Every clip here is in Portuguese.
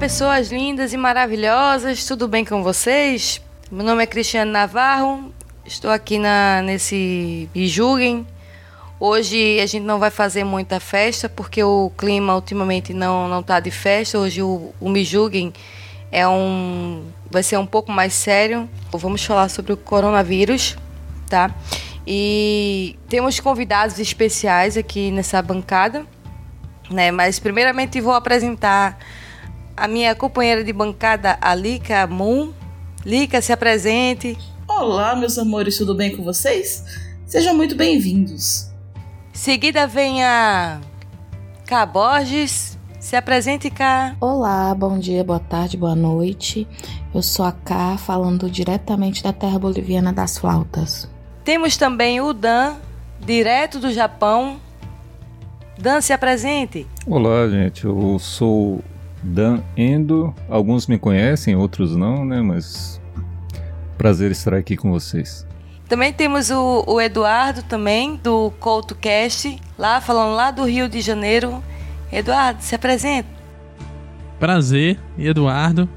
Pessoas lindas e maravilhosas, tudo bem com vocês? Meu nome é Cristiano Navarro, estou aqui na, nesse Me. Hoje a gente não vai fazer muita festa porque o clima ultimamente não não tá de festa. Hoje o, o é um vai ser um pouco mais sério. Vamos falar sobre o coronavírus, tá? E temos convidados especiais aqui nessa bancada, né? Mas primeiramente vou apresentar a minha companheira de bancada, a Lika Moon. Lika, se apresente. Olá, meus amores, tudo bem com vocês? Sejam muito bem-vindos. Seguida vem a K Borges. Se apresente, K. Olá, bom dia, boa tarde, boa noite. Eu sou a Ká, falando diretamente da terra boliviana das flautas. Temos também o Dan, direto do Japão. Dan, se apresente. Olá, gente. Eu sou Dan Endo. Alguns me conhecem, outros não, né? Mas prazer estar aqui com vocês. Também temos o, o Eduardo também, do CoutoCast, lá falando lá do Rio de Janeiro. Eduardo, se apresente. Prazer, Eduardo,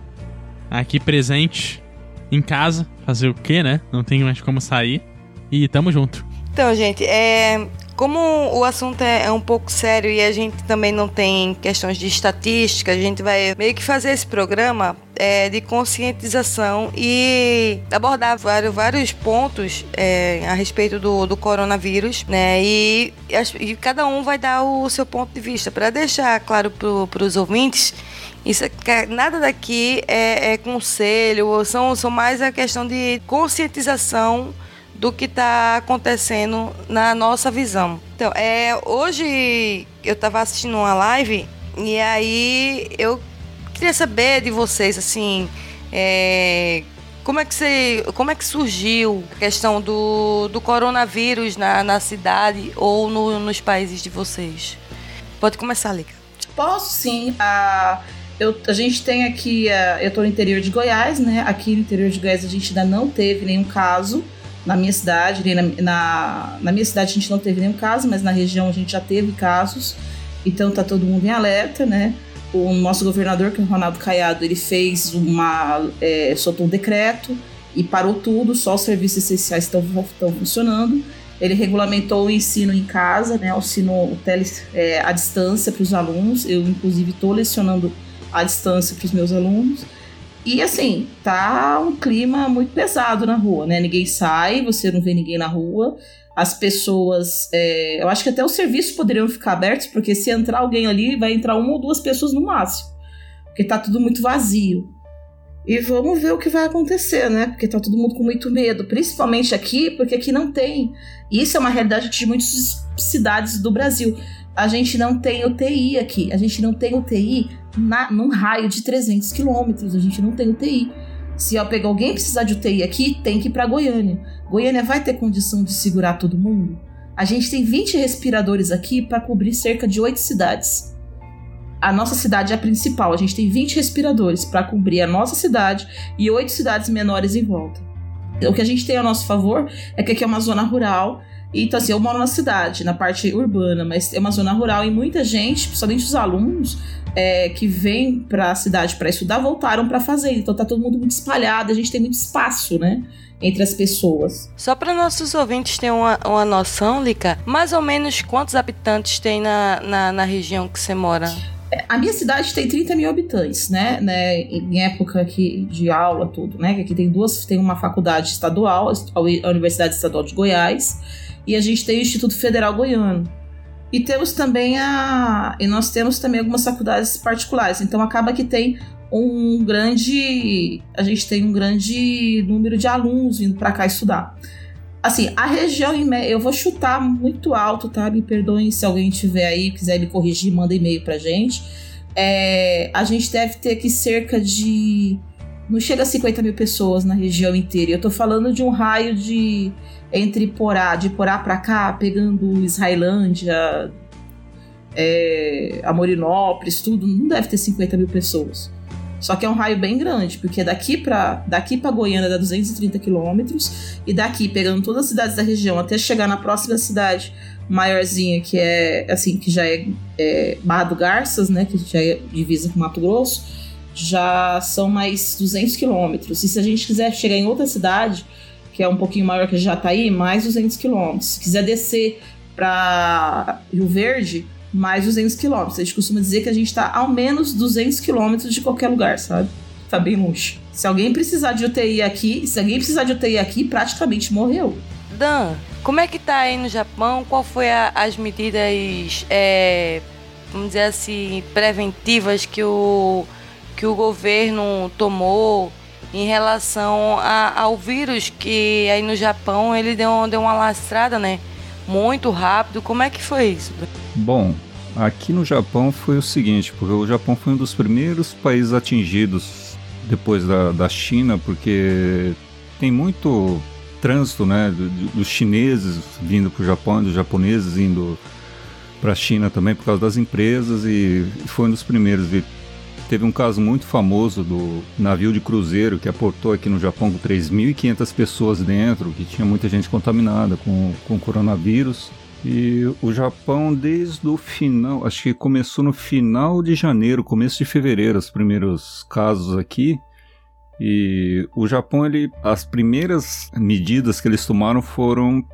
aqui presente em casa, fazer o quê, né? Não tem mais como sair. E tamo junto. Então, gente, é, como o assunto é, é um pouco sério e a gente também não tem questões de estatística, a gente vai meio que fazer esse programa é, de conscientização e abordar vários, vários pontos é, a respeito do, do coronavírus, né? E, e cada um vai dar o seu ponto de vista para deixar claro para os ouvintes. Isso, que nada daqui é, é conselho, são, são mais a questão de conscientização do que está acontecendo na nossa visão. Então, é, hoje eu estava assistindo uma live e aí eu queria saber de vocês, assim, é, como é que você, como é que surgiu a questão do, do coronavírus na, na cidade ou no- nos países de vocês? Pode começar, Lica. Posso sim. A, eu, a gente tem aqui. eu tô no interior de Goiás, né? Aqui no interior de Goiás a gente ainda não teve nenhum caso. Na minha cidade, na, na, na minha cidade a gente não teve nenhum caso, mas na região a gente já teve casos. Então tá todo mundo em alerta, né? O nosso governador, que é o Ronaldo Caiado, ele fez uma. é, soltou um decreto e parou tudo, só os serviços essenciais estão estão funcionando. Ele regulamentou o ensino em casa, né? O ensino o tele, é, distância para os alunos. Eu, inclusive, estou lecionando à distância para os meus alunos. E assim, tá um clima muito pesado na rua, né? Ninguém sai, você não vê ninguém na rua. As pessoas. é, eu acho que até os serviços poderiam ficar abertos, porque se entrar alguém ali, vai entrar uma ou duas pessoas no máximo. Porque tá tudo muito vazio. E vamos ver o que vai acontecer, né? Porque tá todo mundo com muito medo, principalmente aqui, porque aqui não tem. Isso é uma realidade de muitas cidades do Brasil. A gente não tem UTI aqui. A gente não tem UTI na, num raio de 300 quilômetros. A gente não tem UTI. Se alguém precisar de UTI aqui, tem que ir para Goiânia. Goiânia vai ter condição de segurar todo mundo? A gente tem 20 respiradores aqui para cobrir cerca de 8 cidades. A nossa cidade é a principal. A gente tem 20 respiradores para cobrir a nossa cidade e 8 cidades menores em volta. O que a gente tem a nosso favor é que aqui é uma zona rural. Então, assim, eu moro na cidade, na parte urbana, mas é uma zona rural e muita gente, principalmente os alunos, é, que vêm para a cidade para estudar, voltaram para fazenda. Então tá todo mundo muito espalhado, a gente tem muito espaço, né? Entre as pessoas. Só para nossos ouvintes terem uma, uma noção, Lica, mais ou menos quantos habitantes tem na, na, na região que você mora? A minha cidade tem 30 mil habitantes, né? né em época aqui de aula, tudo, né? Aqui tem duas, tem uma faculdade estadual, a Universidade Estadual de Goiás, e a gente tem o Instituto Federal Goiano. E temos também a. E nós temos também algumas faculdades particulares. Então acaba que tem um grande. A gente tem um grande número de alunos vindo para cá estudar. Assim, a região eu vou chutar muito alto, tá? Me perdoem se alguém tiver aí, quiser me corrigir, manda e-mail pra gente. É, a gente deve ter aqui cerca de. Não chega a 50 mil pessoas na região inteira. Eu tô falando de um raio de entre Porá, de Porá para cá, pegando Israelândia, é, Amorinópolis, tudo, não deve ter 50 mil pessoas. Só que é um raio bem grande, porque daqui para daqui para Goiânia dá 230 quilômetros, e daqui, pegando todas as cidades da região até chegar na próxima cidade maiorzinha, que é assim, que já é, é Barra do Garças, né, que já é divisa com Mato Grosso, já são mais 200 quilômetros. E se a gente quiser chegar em outra cidade, que é um pouquinho maior que Jataí, mais 200 quilômetros. Se quiser descer para Rio Verde, mais 200 quilômetros. A gente costuma dizer que a gente está ao menos 200 quilômetros de qualquer lugar, sabe? Tá bem longe. Se alguém precisar de UTI aqui, se alguém precisar de UTI aqui, praticamente morreu. Dan, como é que tá aí no Japão? Qual foi a, as medidas, é, vamos dizer assim, preventivas que o, que o governo tomou em relação a, ao vírus que aí no Japão ele deu, deu uma lastrada, né? Muito rápido. Como é que foi isso? Bom, aqui no Japão foi o seguinte, porque o Japão foi um dos primeiros países atingidos depois da, da China, porque tem muito trânsito, né, dos chineses vindo para o Japão, dos japoneses indo para a China também por causa das empresas e foi um dos primeiros. E Teve um caso muito famoso do navio de cruzeiro que aportou aqui no Japão com 3.500 pessoas dentro, que tinha muita gente contaminada com, com coronavírus. E o Japão, desde o final, acho que começou no final de janeiro, começo de fevereiro, os primeiros casos aqui. E o Japão, ele, as primeiras medidas que eles tomaram foram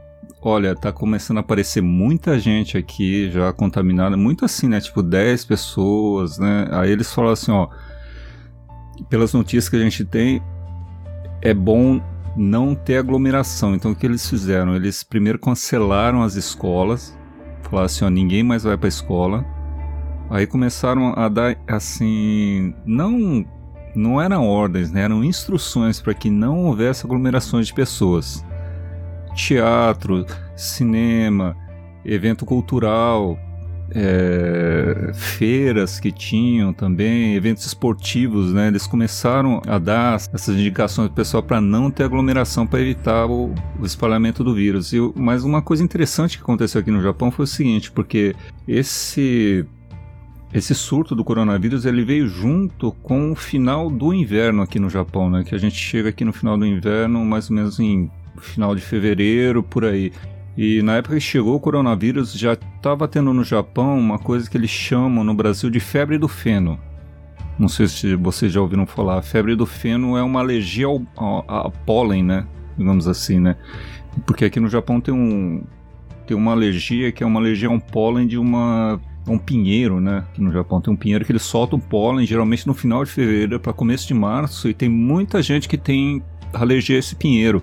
Olha, tá começando a aparecer muita gente aqui já contaminada, muito assim, né? Tipo 10 pessoas, né? Aí eles falam assim, ó, pelas notícias que a gente tem, é bom não ter aglomeração. Então o que eles fizeram? Eles primeiro cancelaram as escolas, falaram assim, ó, ninguém mais vai para escola. Aí começaram a dar assim, não não eram ordens, né? eram instruções para que não houvesse aglomerações de pessoas teatro, cinema, evento cultural, é, feiras que tinham também, eventos esportivos, né? Eles começaram a dar essas indicações para o pessoal para não ter aglomeração, para evitar o, o, espalhamento do vírus. E, mas uma coisa interessante que aconteceu aqui no Japão foi o seguinte, porque esse esse surto do coronavírus ele veio junto com o final do inverno aqui no Japão, né? Que a gente chega aqui no final do inverno, mais ou menos em final de fevereiro, por aí. E na época que chegou o coronavírus, já estava tendo no Japão uma coisa que eles chamam no Brasil de febre do feno. Não sei se vocês já ouviram falar. A febre do feno é uma alergia ao, ao, ao pólen, né? Digamos assim, né? Porque aqui no Japão tem um tem uma alergia que é uma alergia a um pólen de uma um pinheiro, né? Aqui no Japão tem um pinheiro que ele solta o pólen geralmente no final de fevereiro para começo de março e tem muita gente que tem alergia a esse pinheiro.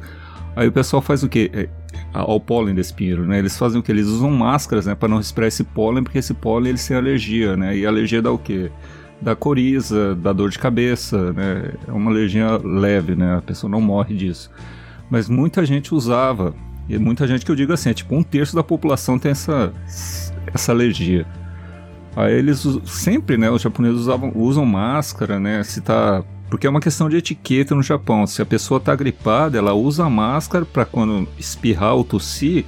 Aí o pessoal faz o quê? É, ao pólen desse pinheiro, né? Eles fazem o quê? Eles usam máscaras, né? Para não respirar esse pólen, porque esse pólen eles têm alergia, né? E alergia dá o quê? Da coriza, da dor de cabeça, né? É uma alergia leve, né? A pessoa não morre disso. Mas muita gente usava, e muita gente que eu digo assim, é tipo um terço da população tem essa, essa alergia. Aí eles sempre, né? Os japoneses usavam, usam máscara, né? Se tá porque é uma questão de etiqueta no Japão. Se a pessoa está gripada, ela usa a máscara para quando espirrar ou tossir,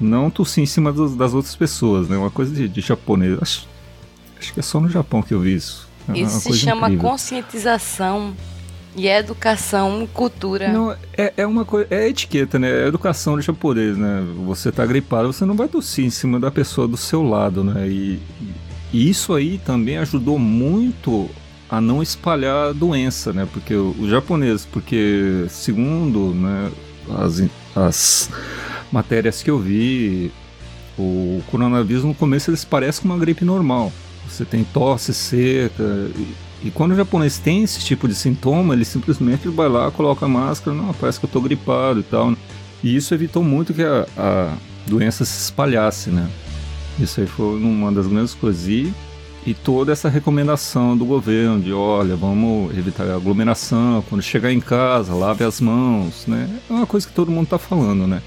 não tossir em cima dos, das outras pessoas, né? Uma coisa de, de japonês. Acho, acho, que é só no Japão que eu vi isso. É isso se chama incrível. conscientização e educação e cultura. Não, é, é uma coisa. É etiqueta, né? É educação de japonês, né? Você tá gripado, você não vai tossir em cima da pessoa do seu lado, né? E, e isso aí também ajudou muito a não espalhar doença, né? Porque os japoneses, porque segundo né, as, as matérias que eu vi, o coronavírus no começo eles parecem com uma gripe normal. Você tem tosse seca. E, e quando o japonês tem esse tipo de sintoma, ele simplesmente vai lá, coloca a máscara, não, parece que eu tô gripado e tal. E isso evitou muito que a, a doença se espalhasse, né? Isso aí foi uma das grandes coisas. E, e toda essa recomendação do governo de, olha, vamos evitar aglomeração, quando chegar em casa, lave as mãos, né? É uma coisa que todo mundo tá falando, né?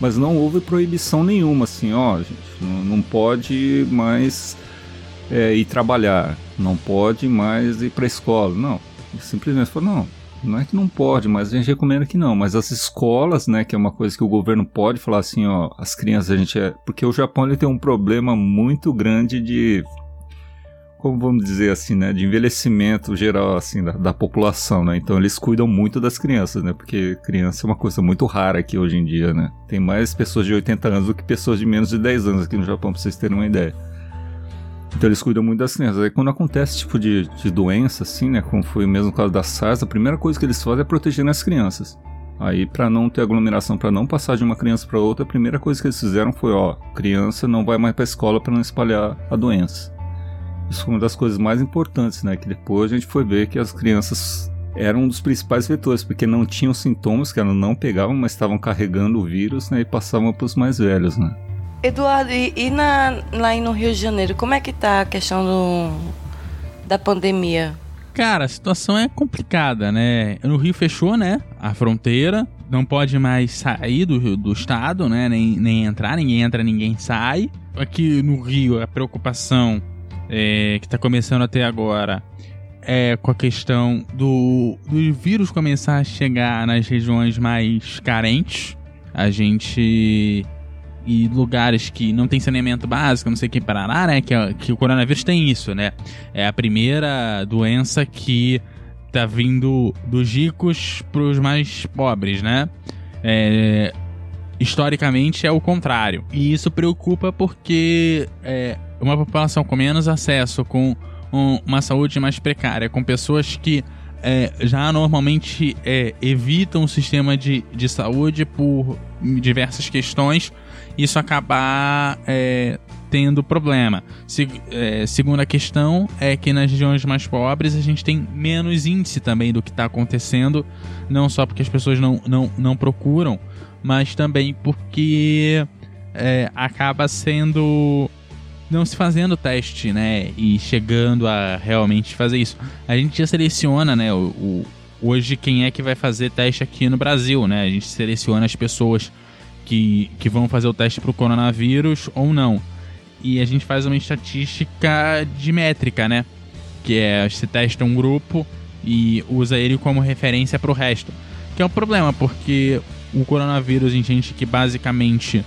Mas não houve proibição nenhuma, assim, ó, gente, não, pode mais é, ir trabalhar, não pode mais ir para escola. Não, simplesmente falou, não, não é que não pode, mas a gente recomenda que não. Mas as escolas, né, que é uma coisa que o governo pode falar assim, ó, as crianças a gente é, porque o Japão ele tem um problema muito grande de como vamos dizer assim, né, de envelhecimento geral assim da, da, população, né? Então eles cuidam muito das crianças, né? Porque criança é uma coisa muito rara aqui hoje em dia, né? Tem mais pessoas de 80 anos do que pessoas de menos de 10 anos aqui no Japão, pra vocês terem uma ideia. Então eles cuidam muito das crianças. Aí quando acontece esse tipo de, de doença, assim, né? Como foi o mesmo caso da SARS, a primeira coisa que eles fazem é proteger as crianças. Aí, para não ter aglomeração, para não passar de uma criança para outra, a primeira coisa que eles fizeram foi: ó, criança não vai mais para escola para não espalhar a doença. Isso foi uma das coisas mais importantes, né? Que depois a gente foi ver que as crianças eram um dos principais vetores, porque não tinham sintomas, que elas não pegavam, mas estavam carregando o vírus, né? E passavam para os mais velhos, né? Eduardo, e, e na, lá no Rio de Janeiro, como é que tá a questão do, da pandemia? Cara, a situação é complicada, né? No Rio fechou, né? A fronteira. Não pode mais sair do, do estado, né? Nem, nem entrar, ninguém entra, ninguém sai. Aqui no Rio, a preocupação é, que está começando até agora é com a questão do, do vírus começar a chegar nas regiões mais carentes. A gente e lugares que não tem saneamento básico, não sei o que parará, né? Que, que o coronavírus tem isso, né? É a primeira doença que tá vindo dos ricos para os mais pobres, né? É, historicamente é o contrário. E isso preocupa porque é, uma população com menos acesso, com um, uma saúde mais precária, com pessoas que é, já normalmente é, evitam o sistema de, de saúde por diversas questões, isso acabar é, tendo problema. Se, é, segunda questão é que nas regiões mais pobres a gente tem menos índice também do que está acontecendo, não só porque as pessoas não, não, não procuram, mas também porque é, acaba sendo não se fazendo teste, né? E chegando a realmente fazer isso. A gente já seleciona, né? O, o, hoje quem é que vai fazer teste aqui no Brasil, né? A gente seleciona as pessoas que, que vão fazer o teste para o coronavírus ou não. E a gente faz uma estatística de métrica, né? Que é se testa um grupo e usa ele como referência para o resto. Que é um problema, porque o coronavírus em gente que basicamente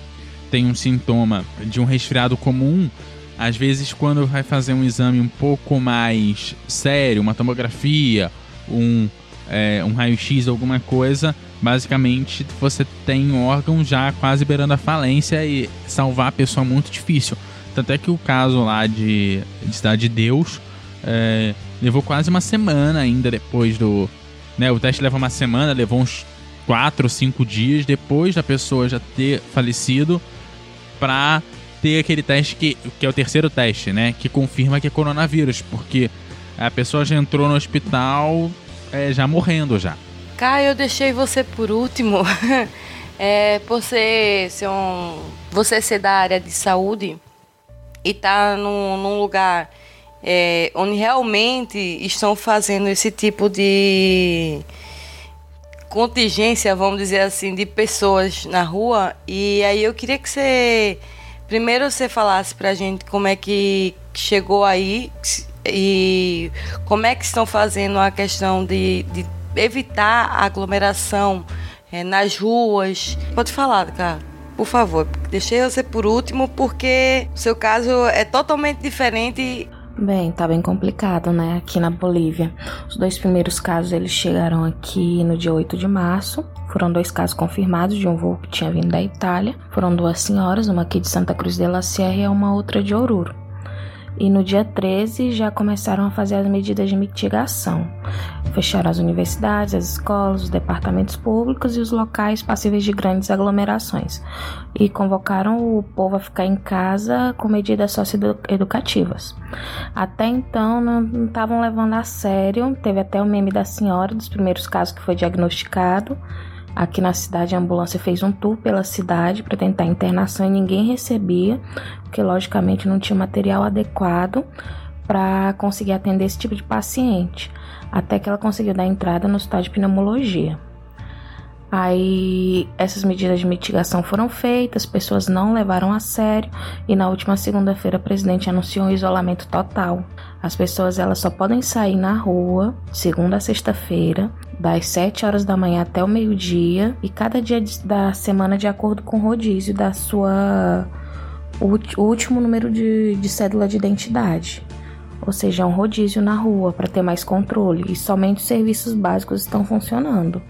tem um sintoma de um resfriado comum, às vezes quando vai fazer um exame um pouco mais sério, uma tomografia, um, é, um raio-x, alguma coisa, basicamente você tem um órgão já quase beirando a falência e salvar a pessoa é muito difícil. Tanto é que o caso lá de, de Cidade de Deus é, levou quase uma semana ainda depois do. Né, o teste leva uma semana, levou uns 4 ou 5 dias depois da pessoa já ter falecido para ter aquele teste que, que é o terceiro teste, né? Que confirma que é coronavírus, porque a pessoa já entrou no hospital é, já morrendo já. Caio, eu deixei você por último. é, ser, ser um, você ser da área de saúde e tá num, num lugar é, onde realmente estão fazendo esse tipo de contingência, vamos dizer assim, de pessoas na rua. E aí eu queria que você primeiro você falasse pra gente como é que chegou aí e como é que estão fazendo a questão de, de evitar a aglomeração é, nas ruas. Pode falar, cara. Por favor, deixei você por último porque o seu caso é totalmente diferente Bem, tá bem complicado, né? Aqui na Bolívia. Os dois primeiros casos eles chegaram aqui no dia 8 de março. Foram dois casos confirmados de um voo que tinha vindo da Itália. Foram duas senhoras, uma aqui de Santa Cruz de la Sierra e uma outra de Oruro. E no dia 13 já começaram a fazer as medidas de mitigação. Fecharam as universidades, as escolas, os departamentos públicos e os locais passíveis de grandes aglomerações. E convocaram o povo a ficar em casa com medidas socioeducativas. Até então não estavam levando a sério. Teve até o meme da senhora dos primeiros casos que foi diagnosticado. Aqui na cidade, a ambulância fez um tour pela cidade para tentar internação e ninguém recebia, porque logicamente não tinha material adequado para conseguir atender esse tipo de paciente. Até que ela conseguiu dar entrada no hospital de pneumologia. Aí essas medidas de mitigação foram feitas, pessoas não levaram a sério e na última segunda-feira o presidente anunciou um isolamento total. As pessoas elas só podem sair na rua segunda a sexta-feira, das 7 horas da manhã até o meio-dia e cada dia da semana de acordo com o rodízio da sua o último número de, de cédula de identidade. Ou seja, é um rodízio na rua para ter mais controle e somente os serviços básicos estão funcionando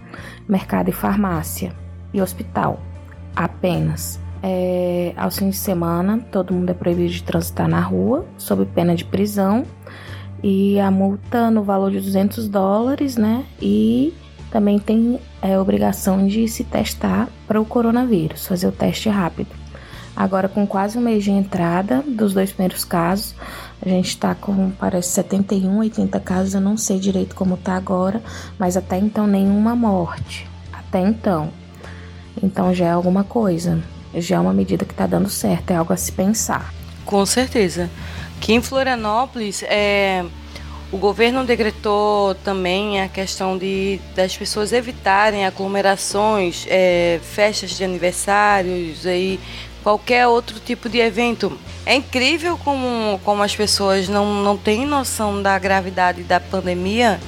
mercado e farmácia e hospital. Apenas. É, aos fins de semana, todo mundo é proibido de transitar na rua, sob pena de prisão. E a multa no valor de 200 dólares, né? E também tem é, obrigação de se testar para o coronavírus, fazer o teste rápido. Agora, com quase um mês de entrada dos dois primeiros casos, a gente está com, parece, 71, 80 casos, eu não sei direito como está agora, mas até então nenhuma morte. Até então. Então já é alguma coisa. Já é uma medida que está dando certo, é algo a se pensar. Com certeza. Aqui em Florianópolis, é, o governo decretou também a questão de das pessoas evitarem aglomerações, é, festas de aniversários, aí qualquer outro tipo de evento. É incrível como, como as pessoas não, não têm noção da gravidade da pandemia,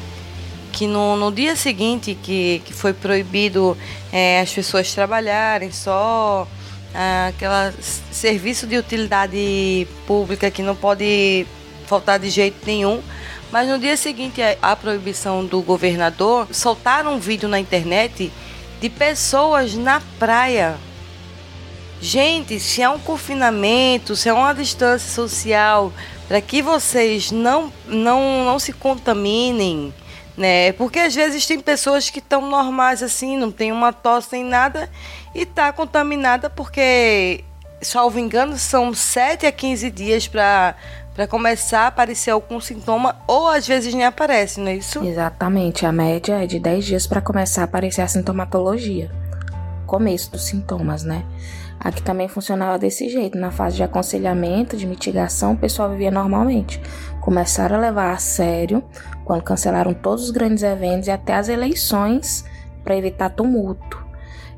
que no, no dia seguinte que, que foi proibido é, as pessoas trabalharem, só ah, aquele serviço de utilidade pública que não pode faltar de jeito nenhum. Mas no dia seguinte à proibição do governador, soltaram um vídeo na internet de pessoas na praia Gente, se é um confinamento, se é uma distância social, para que vocês não, não, não se contaminem, né? Porque às vezes tem pessoas que estão normais assim, não tem uma tosse nem nada e tá contaminada porque, salvo engano, são 7 a 15 dias para para começar a aparecer algum sintoma ou às vezes nem aparece, não é isso? Exatamente, a média é de 10 dias para começar a aparecer a sintomatologia. Começo dos sintomas, né? Aqui também funcionava desse jeito. Na fase de aconselhamento, de mitigação, o pessoal vivia normalmente. Começaram a levar a sério quando cancelaram todos os grandes eventos e até as eleições para evitar tumulto.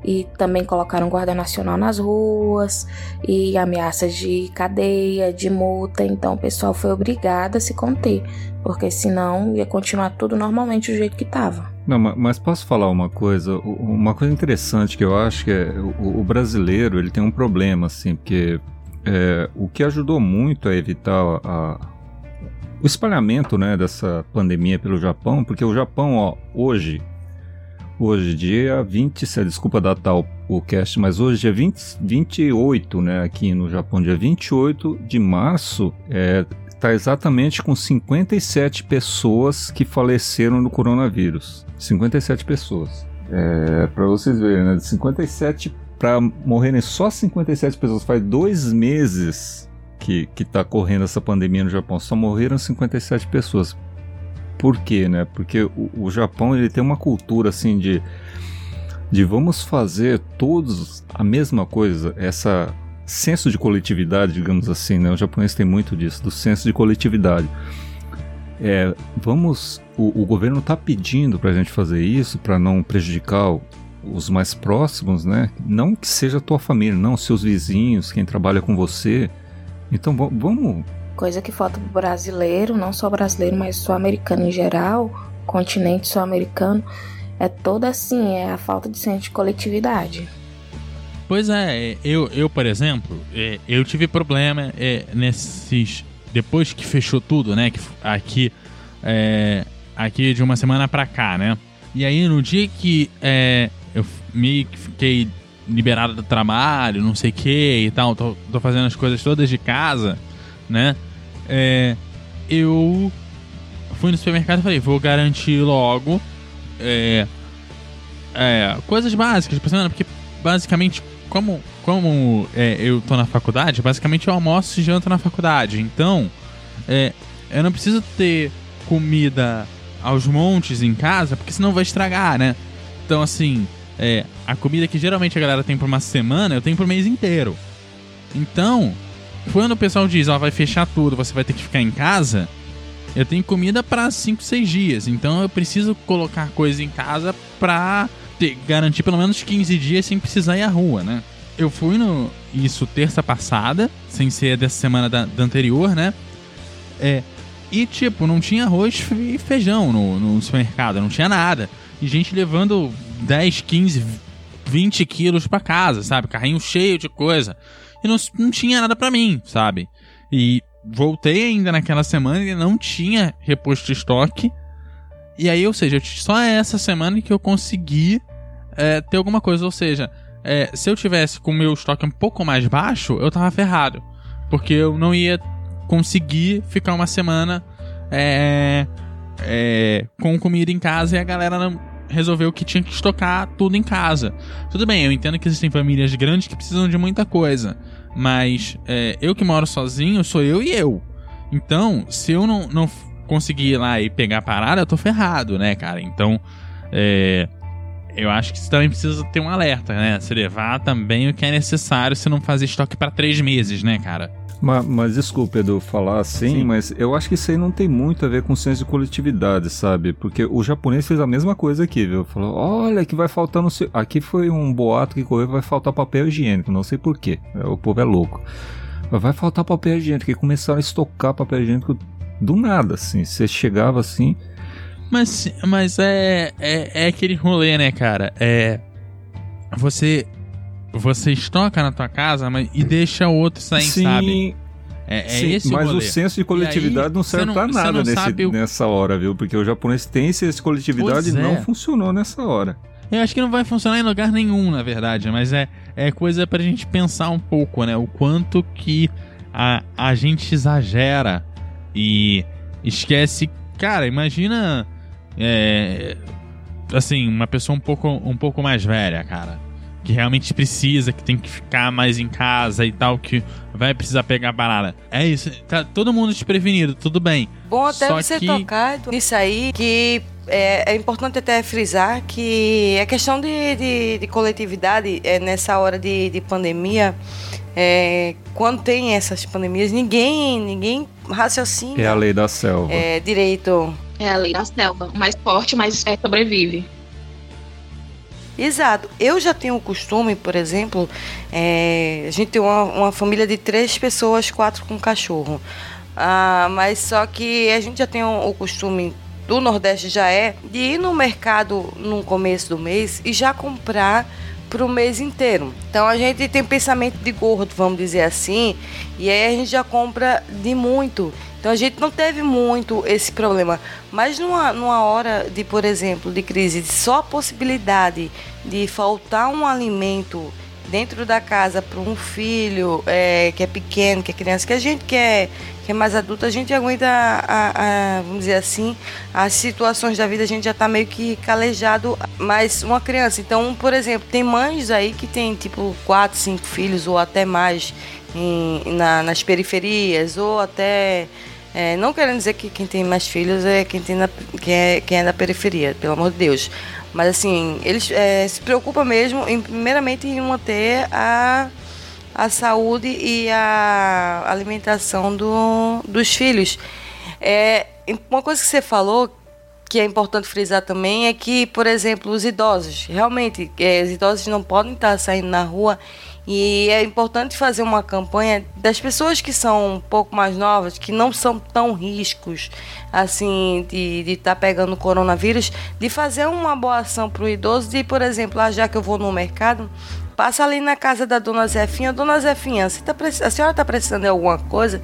E também colocaram guarda nacional nas ruas e ameaças de cadeia, de multa. Então o pessoal foi obrigado a se conter, porque senão ia continuar tudo normalmente do jeito que estava. Não, mas posso falar uma coisa? Uma coisa interessante que eu acho que é o, o brasileiro ele tem um problema, assim, porque é, o que ajudou muito a evitar a, o espalhamento né, dessa pandemia pelo Japão, porque o Japão, ó, hoje, hoje, dia 27, desculpa datar o, o cast, mas hoje, dia 20, 28, né, aqui no Japão, dia 28 de março, é, está exatamente com 57 pessoas que faleceram do coronavírus. 57 pessoas. É, para vocês verem, né? De 57 para morrerem só 57 pessoas. Faz dois meses que, que tá correndo essa pandemia no Japão. Só morreram 57 pessoas. Por quê, né? Porque o, o Japão ele tem uma cultura assim de de vamos fazer todos a mesma coisa, essa senso de coletividade, digamos assim, né? O japonês tem muito disso, do senso de coletividade. É, vamos, o, o governo está pedindo para a gente fazer isso para não prejudicar os mais próximos, né? Não que seja a tua família, não seus vizinhos, quem trabalha com você. Então vamos. Coisa que falta pro brasileiro, não só brasileiro, mas sul-americano em geral, continente sul-americano, é toda assim, é a falta de senso de coletividade. Pois é, eu, eu por exemplo, é, eu tive problema é, nesses. Depois que fechou tudo, né? Que aqui, é, aqui de uma semana pra cá, né? E aí no dia que é, eu que fiquei liberado do trabalho, não sei o que e tal, tô, tô fazendo as coisas todas de casa, né? é, eu fui no supermercado e falei, vou garantir logo é, é, coisas básicas por semana, porque basicamente, como, como é, eu tô na faculdade, basicamente eu almoço e janto na faculdade. Então, é, eu não preciso ter comida aos montes em casa, porque senão vai estragar, né? Então, assim, é, a comida que geralmente a galera tem por uma semana, eu tenho por mês inteiro. Então, quando o pessoal diz, ó, vai fechar tudo, você vai ter que ficar em casa, eu tenho comida para 5, 6 dias. Então eu preciso colocar coisa em casa pra ter, garantir pelo menos 15 dias sem precisar ir à rua, né? Eu fui no isso terça passada, sem ser dessa semana da, da anterior, né? É, e tipo, não tinha arroz e feijão no, no supermercado, não tinha nada. E gente levando 10, 15, 20 quilos pra casa, sabe? Carrinho cheio de coisa. E não, não tinha nada para mim, sabe? E voltei ainda naquela semana e não tinha reposto estoque. E aí, ou seja, só essa semana que eu consegui é, ter alguma coisa. Ou seja, é, se eu tivesse com o meu estoque um pouco mais baixo, eu tava ferrado. Porque eu não ia conseguir ficar uma semana é, é, com comida em casa e a galera resolveu que tinha que estocar tudo em casa. Tudo bem, eu entendo que existem famílias grandes que precisam de muita coisa. Mas é, eu que moro sozinho, sou eu e eu. Então, se eu não, não conseguir ir lá e pegar a parada, eu tô ferrado, né, cara? Então, é, eu acho que você também precisa ter um alerta, né? Se levar também o que é necessário, se não fazer estoque para três meses, né, cara? Mas, mas desculpa, Edu, falar assim, Sim. mas eu acho que isso aí não tem muito a ver com senso de coletividade, sabe? Porque o japonês fez a mesma coisa aqui, viu? Falou, olha que vai faltar no seu... Aqui foi um boato que correu, vai faltar papel higiênico, não sei porquê. É, o povo é louco. Mas vai faltar papel higiênico, e começaram a estocar papel higiênico do nada, assim. Você chegava assim... Mas, mas é, é, é aquele rolê, né, cara? É... Você você estoca na tua casa mas, e deixa o outro sair, Sim. sabe? É, é Sim, esse mas o, o senso de coletividade aí, não serve não, pra nada nesse, o... nessa hora, viu? Porque o japonês tem senso de coletividade e é. não funcionou nessa hora. Eu acho que não vai funcionar em lugar nenhum, na verdade, mas é, é coisa pra gente pensar um pouco, né? O quanto que a, a gente exagera e esquece. Cara, imagina. É, assim, uma pessoa um pouco, um pouco mais velha, cara que realmente precisa, que tem que ficar mais em casa e tal, que vai precisar pegar a parada. É isso, tá todo mundo desprevenido, tudo bem. Bom até Só você que... tocar nisso aí, que é, é, importante até frisar que a questão de, de, de coletividade é, nessa hora de, de pandemia, é, quando tem essas pandemias, ninguém, ninguém raciocina. É a lei da selva. É, direito. É a lei da selva. Mais forte, mas é, sobrevive. Exato. Eu já tenho o costume, por exemplo, é, a gente tem uma, uma, família de três pessoas, quatro com cachorro. Ah, mas só que a gente já tem o, o costume do Nordeste já é de ir no mercado no começo do mês e já comprar para o mês inteiro. Então a gente tem pensamento de gordo, vamos dizer assim, e aí a gente já compra de muito. Então a gente não teve muito esse problema. Mas numa, numa hora de, por exemplo, de crise, só a possibilidade de faltar um alimento dentro da casa para um filho é, que é pequeno, que é criança, que a gente que é, que é mais adulto, a gente aguenta, a, a, vamos dizer assim, as situações da vida, a gente já está meio que calejado, mas uma criança. Então, por exemplo, tem mães aí que tem tipo quatro, cinco filhos ou até mais em, na, nas periferias ou até é, não querendo dizer que quem tem mais filhos é quem, tem na, quem, é, quem é da periferia, pelo amor de Deus. Mas assim, eles é, se preocupam mesmo, em, primeiramente, em manter a, a saúde e a alimentação do, dos filhos. É, uma coisa que você falou que é importante frisar também é que, por exemplo, os idosos, realmente, é, os idosos não podem estar saindo na rua e é importante fazer uma campanha das pessoas que são um pouco mais novas, que não são tão riscos assim de estar tá pegando coronavírus, de fazer uma boa ação para o idoso, de, por exemplo, ah, já que eu vou no mercado, Passa ali na casa da dona Zefinha. Dona Zefinha, você tá, a senhora está precisando de alguma coisa?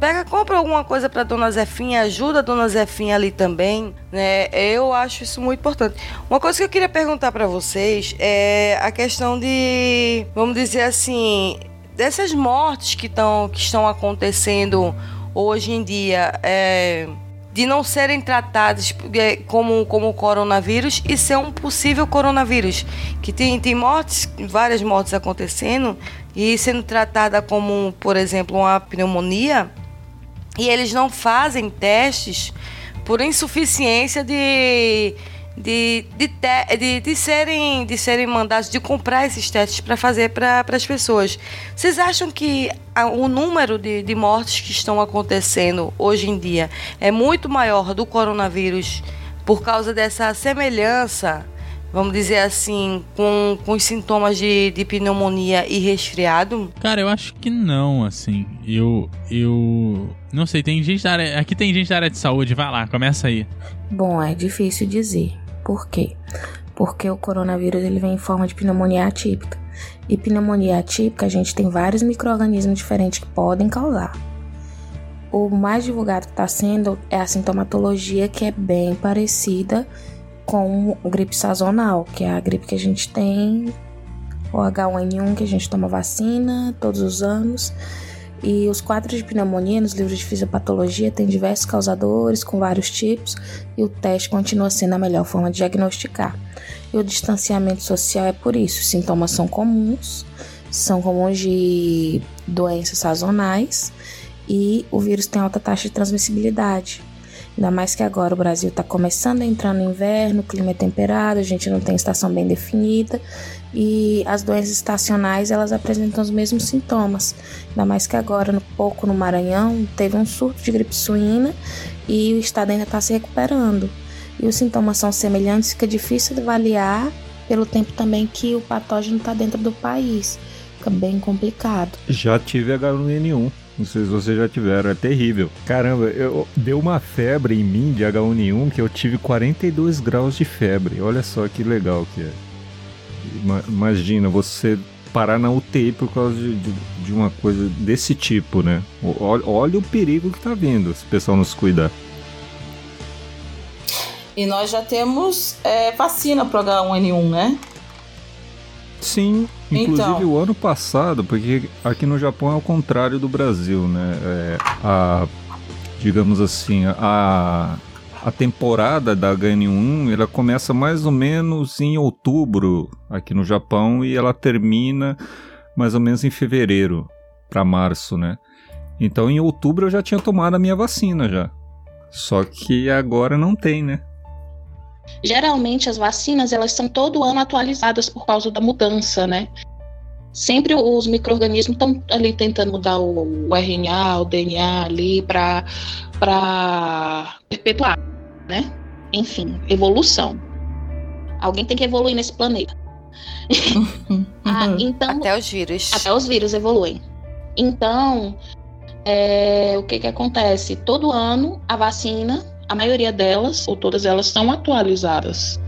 Pega, compra alguma coisa para dona Zefinha, ajuda a dona Zefinha ali também. Né? Eu acho isso muito importante. Uma coisa que eu queria perguntar para vocês é a questão de, vamos dizer assim, dessas mortes que, tão, que estão acontecendo hoje em dia é, de não serem tratados é, como, como coronavírus e ser um possível coronavírus. Que tem, tem mortes, várias mortes acontecendo e sendo tratada como, por exemplo, uma pneumonia, e eles não fazem testes por insuficiência de de, de, te, de, de, serem, de serem mandados, de comprar esses testes para fazer para as pessoas. Vocês acham que a, o número de, de mortes que estão acontecendo hoje em dia é muito maior do coronavírus por causa dessa semelhança, vamos dizer assim, com, com os sintomas de, de pneumonia e resfriado? Cara, eu acho que não, assim. Eu. Eu. Não sei, tem gente da área. Aqui tem gente da área de saúde, vai lá, começa aí. Bom, é difícil dizer. Por quê? Porque o coronavírus ele vem em forma de pneumonia atípica. E pneumonia atípica, a gente tem vários micro-organismos diferentes que podem causar. O mais divulgado que está sendo é a sintomatologia, que é bem parecida com gripe sazonal, que é a gripe que a gente tem, o H1N1 que a gente toma vacina todos os anos. E os quadros de pneumonia nos livros de fisiopatologia têm diversos causadores, com vários tipos, e o teste continua sendo a melhor forma de diagnosticar. E o distanciamento social é por isso. Os sintomas são comuns, são comuns de doenças sazonais, e o vírus tem alta taxa de transmissibilidade. Ainda mais que agora o Brasil está começando a entrar no inverno, o clima é temperado, a gente não tem estação bem definida e as doenças estacionais elas apresentam os mesmos sintomas. Ainda mais que agora, no pouco no Maranhão, teve um surto de gripe suína e o estado ainda está se recuperando. E os sintomas são semelhantes, fica difícil de avaliar pelo tempo também que o patógeno está dentro do país. Fica bem complicado. Já tive H1N1. Não sei se vocês já tiveram, é terrível. Caramba, eu deu uma febre em mim de H1N1 que eu tive 42 graus de febre. Olha só que legal que é. Imagina você parar na UTI por causa de, de, de uma coisa desse tipo, né? Olha, olha, o perigo que tá vindo se o pessoal não se cuidar. E nós já temos é, vacina pro H1N1, né? Sim, inclusive então. o ano passado, porque aqui no Japão é o contrário do Brasil, né? É, a, digamos assim, a, a temporada da HN1 ela começa mais ou menos em outubro aqui no Japão e ela termina mais ou menos em fevereiro para março, né? Então em outubro eu já tinha tomado a minha vacina já. Só que agora não tem, né? Geralmente as vacinas elas são todo ano atualizadas por causa da mudança, né? Sempre os micro-organismos estão ali tentando mudar o, o, RNA, o DNA ali para perpetuar, né? Enfim, evolução. Alguém tem que evoluir nesse planeta. ah, então, até os vírus. Até os vírus evoluem. Então, é, o que que acontece? Todo ano a vacina a maioria delas, ou todas elas, são atualizadas.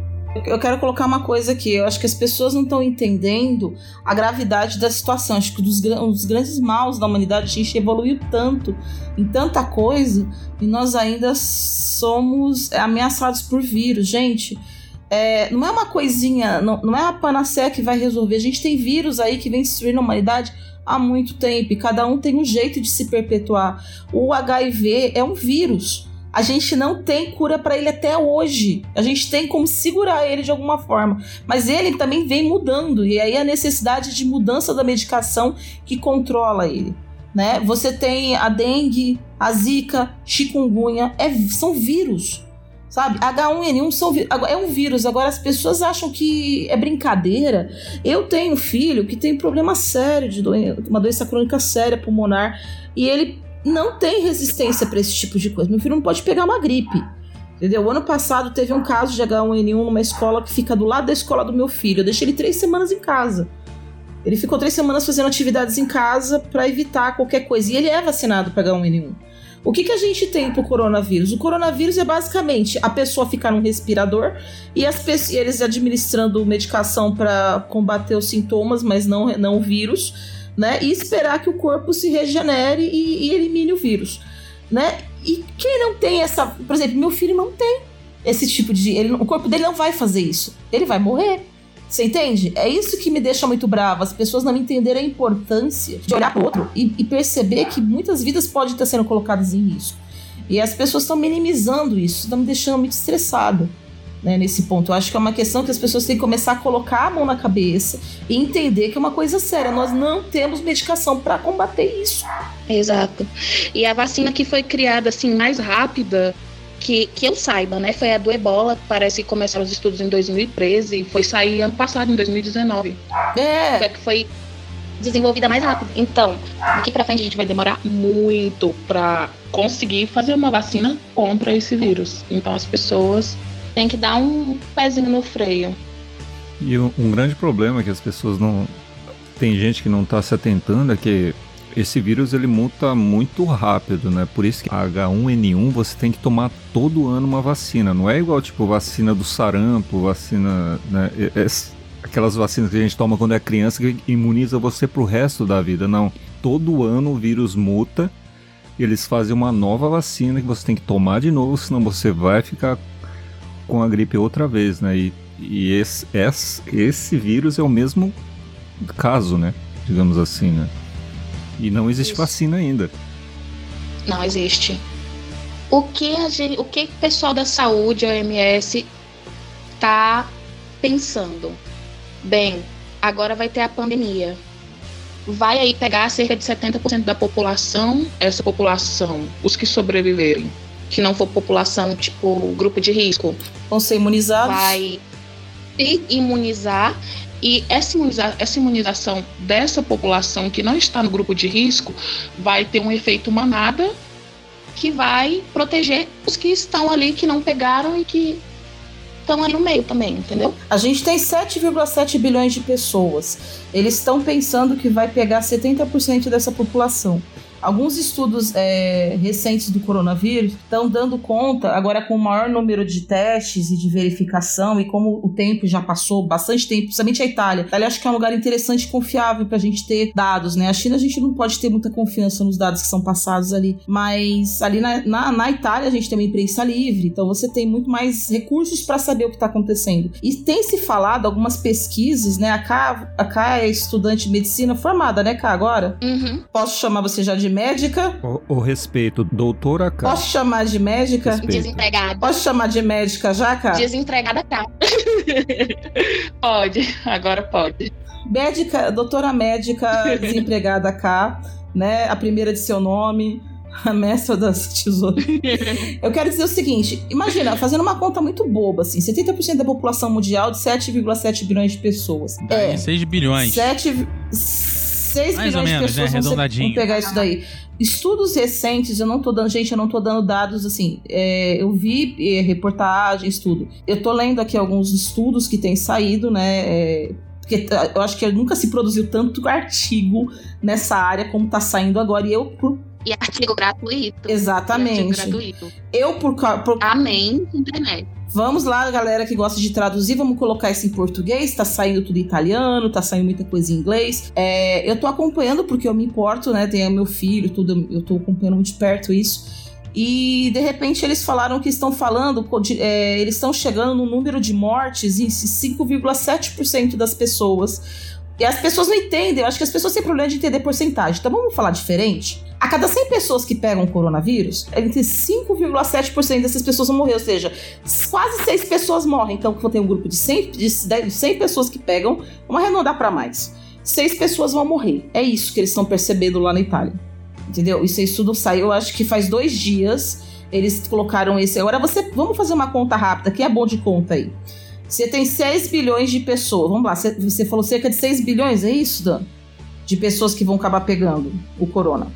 Eu quero colocar uma coisa aqui. Eu acho que as pessoas não estão entendendo a gravidade da situação. Acho que dos, dos grandes maus da humanidade, a gente evoluiu tanto em tanta coisa e nós ainda somos ameaçados por vírus. Gente, é, não é uma coisinha, não, não é uma panaceia que vai resolver. A gente tem vírus aí que vem destruindo a humanidade há muito tempo e cada um tem um jeito de se perpetuar. O HIV é um vírus a gente não tem cura para ele até hoje. A gente tem como segurar ele de alguma forma. Mas ele também vem mudando. E aí a necessidade de mudança da medicação que controla ele. Né? Você tem a dengue, a zika, chikungunya, é, são vírus. Sabe? H1N1 são, é um vírus. Agora as pessoas acham que é brincadeira. Eu tenho filho que tem problema sério de doença, uma doença crônica séria pulmonar. E ele não tem resistência para esse tipo de coisa. Meu filho não pode pegar uma gripe. Entendeu? O ano passado teve um caso de H1N1 numa escola que fica do lado da escola do meu filho. Eu deixei ele três semanas em casa. Ele ficou três semanas fazendo atividades em casa para evitar qualquer coisa. E ele é vacinado para H1N1. O que, que a gente tem pro coronavírus? O coronavírus é basicamente a pessoa ficar num respirador e as eles administrando medicação para combater os sintomas, mas não, não o vírus né? E esperar que o corpo se regenere e, e elimine o vírus, né? E quem não tem essa, por exemplo, meu filho não tem esse tipo de, ele, o corpo dele não vai fazer isso, ele vai morrer. Você entende? É isso que me deixa muito brava. As pessoas não entenderem a importância de olhar para o outro e, e, perceber que muitas vidas podem estar sendo colocadas em risco. E as pessoas estão minimizando isso, estão me deixando muito estressado né, nesse ponto. Eu acho que é uma questão que as pessoas têm que começar a colocar a mão na cabeça e entender que é uma coisa séria. Nós não temos medicação para combater isso. Exato. E a vacina que foi criada assim mais rápida que, que eu saiba, né? Foi a do ebola, parece que começaram os estudos em 2013 e foi sair ano passado, em 2019. É. Foi que foi desenvolvida mais rápido. Então, daqui para frente a gente vai demorar muito para conseguir fazer uma vacina contra esse vírus. Então as pessoas têm que dar um pezinho no freio. E um, grande problema que as pessoas não tem gente que não está se atentando é que esse vírus ele muta muito rápido, né? Por isso que H1N1 você tem que tomar todo ano uma vacina. Não é igual tipo vacina do sarampo, vacina, né? É, é, aquelas vacinas que a gente toma quando é criança que imuniza você pro resto da vida. Não. Todo ano o vírus muta. Eles fazem uma nova vacina que você tem que tomar de novo, senão você vai ficar com a gripe outra vez, né? E, e esse, esse, esse vírus é o mesmo caso, né? Digamos assim, né? E não existe Isso. vacina ainda. Não existe. O que, a gente, o que o pessoal da saúde, a OMS, tá pensando? Bem, agora vai ter a pandemia. Vai aí pegar cerca de 70% da população, essa população, os que sobreviverem, que não for população tipo grupo de risco, vão ser imunizados. Vai se imunizar e essa, imuniza essa imunização dessa população que não está no grupo de risco vai ter um efeito manada que vai proteger os que estão ali, que não pegaram e que estão aí no meio também, entendeu? A gente tem 7,7 bilhões de pessoas. Eles estão pensando que vai pegar 70% dessa população. Alguns estudos é, recentes do coronavírus estão dando conta, agora com o maior número de testes e de verificação, e como o tempo já passou bastante tempo, principalmente a Itália. A Itália acho que é um lugar interessante e confiável para a gente ter dados, né? A China a gente não pode ter muita confiança nos dados que são passados ali, mas ali na, na, na Itália a gente tem uma imprensa livre, então você tem muito mais recursos para saber o que está acontecendo. E tem se falado algumas pesquisas, né? A Cá, a Cá é estudante de medicina formada, né, Cá, agora? Uhum. Posso chamar você já de de médica. O, o respeito, doutora K. Posso chamar de médica? Respeito. Desempregada. Posso chamar de médica já, K? Desempregada K. pode, agora pode. Médica, doutora médica desempregada K, né? A primeira de seu nome a mestra das tesouras. Eu quero dizer o seguinte: imagina, fazendo uma conta muito boba, assim, 70% da população mundial de 7,7 bilhões de pessoas. É, 6 bilhões. 7. 6 Mais milhões menos, de pessoas né? vão, vão, pegar isso daí. Estudos recentes, eu não tô dando, gente, eu não tô dando dados assim. É, eu vi é, reportagens, tudo. Eu tô lendo aqui alguns estudos que têm saído, né? É, porque eu acho que nunca se produziu tanto artigo nessa área como tá saindo agora. E eu, por e artigo gratuito. Exatamente. Artigo gratuito. Eu, por, por. Amém, internet. Vamos lá, galera que gosta de traduzir, vamos colocar isso em português. Tá saindo tudo em italiano, tá saindo muita coisa em inglês. É, eu tô acompanhando porque eu me importo, né? Tem meu filho, tudo, eu tô acompanhando muito de perto isso. E de repente eles falaram que estão falando, é, eles estão chegando no número de mortes em 5,7% das pessoas. E as pessoas não entendem, eu acho que as pessoas têm problema de entender porcentagem. Então vamos falar diferente? A cada 100 pessoas que pegam coronavírus, entre 5,7% dessas pessoas vão morrer. Ou seja, quase 6 pessoas morrem. Então, tem um grupo de 100, de 100 pessoas que pegam, vamos arredondar para mais. 6 pessoas vão morrer. É isso que eles estão percebendo lá na Itália. Entendeu? Isso estudo saiu, eu acho que faz dois dias. Eles colocaram esse. Agora você. Vamos fazer uma conta rápida. Quem é bom de conta aí? Você tem 6 bilhões de pessoas. Vamos lá, você falou cerca de 6 bilhões, é isso, Dan? De pessoas que vão acabar pegando o corona.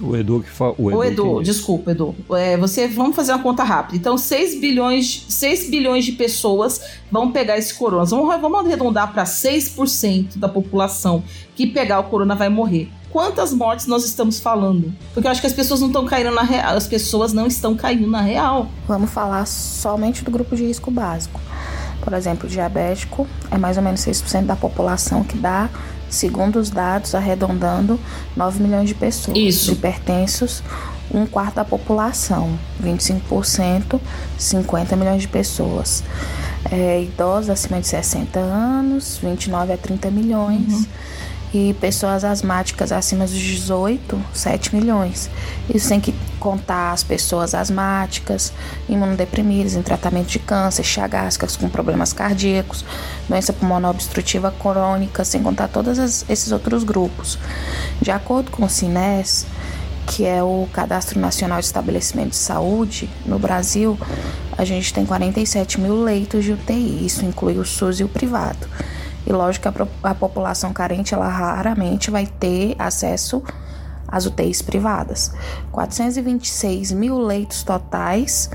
O Edu que fala. O Edu, o Edu desculpa, Edu. É, você, vamos fazer uma conta rápida. Então, 6 bilhões, 6 bilhões de pessoas vão pegar esse corona. Vamos, vamos arredondar para 6% da população que pegar o corona vai morrer. Quantas mortes nós estamos falando? Porque eu acho que as pessoas não estão caindo na real. As pessoas não estão caindo na real. Vamos falar somente do grupo de risco básico. Por exemplo, diabético é mais ou menos 6% da população que dá segundo os dados, arredondando, 9 milhões de pessoas. Isso. Hipertensos, um quarto da população, 25%, 50 milhões de pessoas. é, idosos acima de 60 anos, 29 a 30 milhões. Uhum. E pessoas asmáticas acima dos 18, 7 milhões. Isso sem que contar as pessoas asmáticas, imunodeprimidas em tratamento de câncer, chagascas com problemas cardíacos, doença pulmonar obstrutiva crônica, sem contar todos esses outros grupos. De acordo com o CINES, que é o Cadastro Nacional de Estabelecimento de Saúde, no Brasil, a gente tem 47 mil leitos de UTI, isso inclui o SUS e o privado. E lógico que a, a população carente, ela raramente vai ter acesso às UTIs privadas. 426 mil leitos totais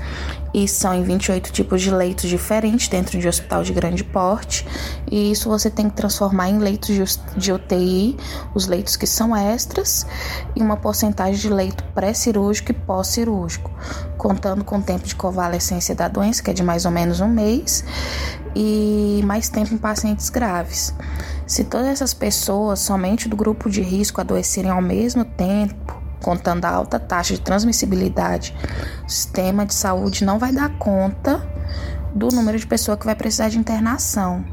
e são em 28 tipos de leitos diferentes dentro de hospital de grande porte. E isso você tem que transformar em leitos de UTI, os leitos que são extras, e uma porcentagem de leito pré-cirúrgico e pós-cirúrgico, contando com o tempo de convalescência da doença, que é de mais ou menos um mês, e mais tempo em pacientes graves. Se todas essas pessoas, somente do grupo de risco, adoecerem ao mesmo tempo, contando a alta taxa de transmissibilidade, o sistema de saúde não vai dar conta do número de pessoas que vai precisar de internação.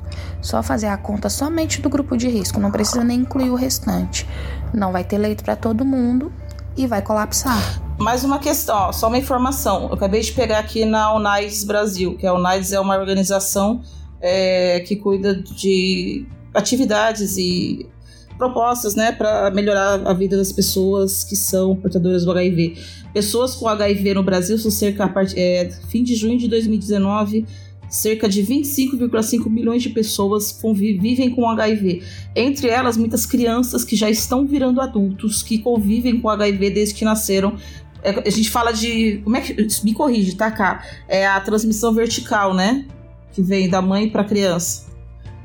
Só fazer a conta somente do grupo de risco, não precisa nem incluir o restante. Não vai ter leito para todo mundo e vai colapsar. Mais uma questão, ó, só uma informação. Eu acabei de pegar aqui na UNAIDS Brasil, que a UNAIDS é uma organização é, que cuida de atividades e propostas, né, para melhorar a vida das pessoas que são portadoras do HIV. Pessoas com HIV no Brasil são cerca a é, fim de junho de 2019 cerca de 25,5 milhões de pessoas vivem com HIV. Entre elas, muitas crianças que já estão virando adultos, que convivem com HIV desde que nasceram. É, a gente fala de. Como é que. Me corrige, tá, cá? É a transmissão vertical, né? Que vem da mãe para a criança.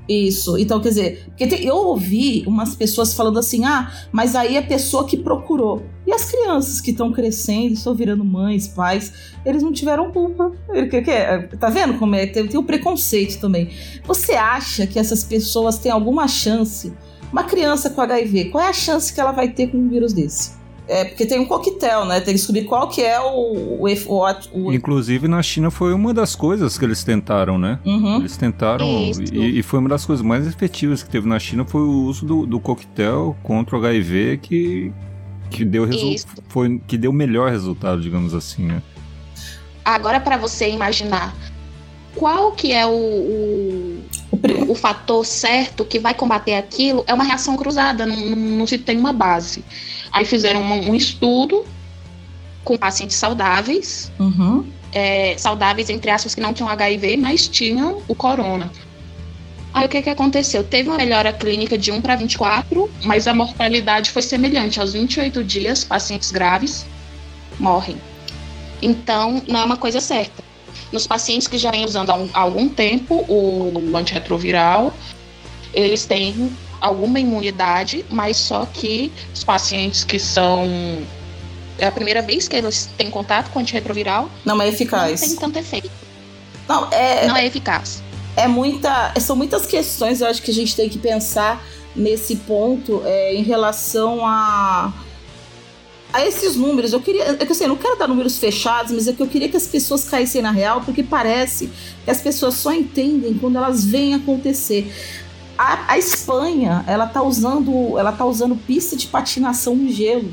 Isso. Então, quer dizer, porque tem, eu ouvi umas pessoas falando assim: ah, mas aí a pessoa que procurou. E as crianças que estão crescendo, estão virando mães, pais, eles não tiveram culpa. Tá vendo como é? Tem, tem o preconceito também. Você acha que essas pessoas têm alguma chance? Uma criança com HIV, qual é a chance que ela vai ter com um vírus desse? É, porque tem um coquetel, né? Tem que descobrir qual que é o, o, o, o... Inclusive, na China foi uma das coisas que eles tentaram, né? Uhum. Eles tentaram, e, e, foi uma das coisas mais efetivas que teve na China foi o uso do, do coquetel contra o HIV que, que deu foi que deu o melhor resultado, digamos assim, né? Agora para você imaginar qual que é o, o, o, fator certo que vai combater aquilo, é uma reação cruzada, não, não, não se tem uma base. Aí fizeram um, um estudo com pacientes saudáveis, uhum. é, saudáveis entre aspas que não tinham HIV, mas tinham o corona. Aí o que, que aconteceu? Teve uma melhora clínica de 1 para 24, mas a mortalidade foi semelhante. Aos 28 dias, pacientes graves morrem. Então, não é uma coisa certa. Nos pacientes que já vêm usando há, um, há algum tempo o antirretroviral, eles têm alguma imunidade, mas só que os pacientes que são é a primeira vez que eles têm contato com antirretroviral, não é eficaz. Não tem tanto efeito. Não é, não é eficaz. É muita, são muitas questões, eu acho que a gente tem que pensar nesse ponto é, em relação a a esses números, eu queria, é que assim, eu não quero dar números fechados, mas é que eu queria que as pessoas caíssem na real, porque parece que as pessoas só entendem quando elas veem acontecer. A, a Espanha, ela tá usando, ela tá usando pista de patinação no gelo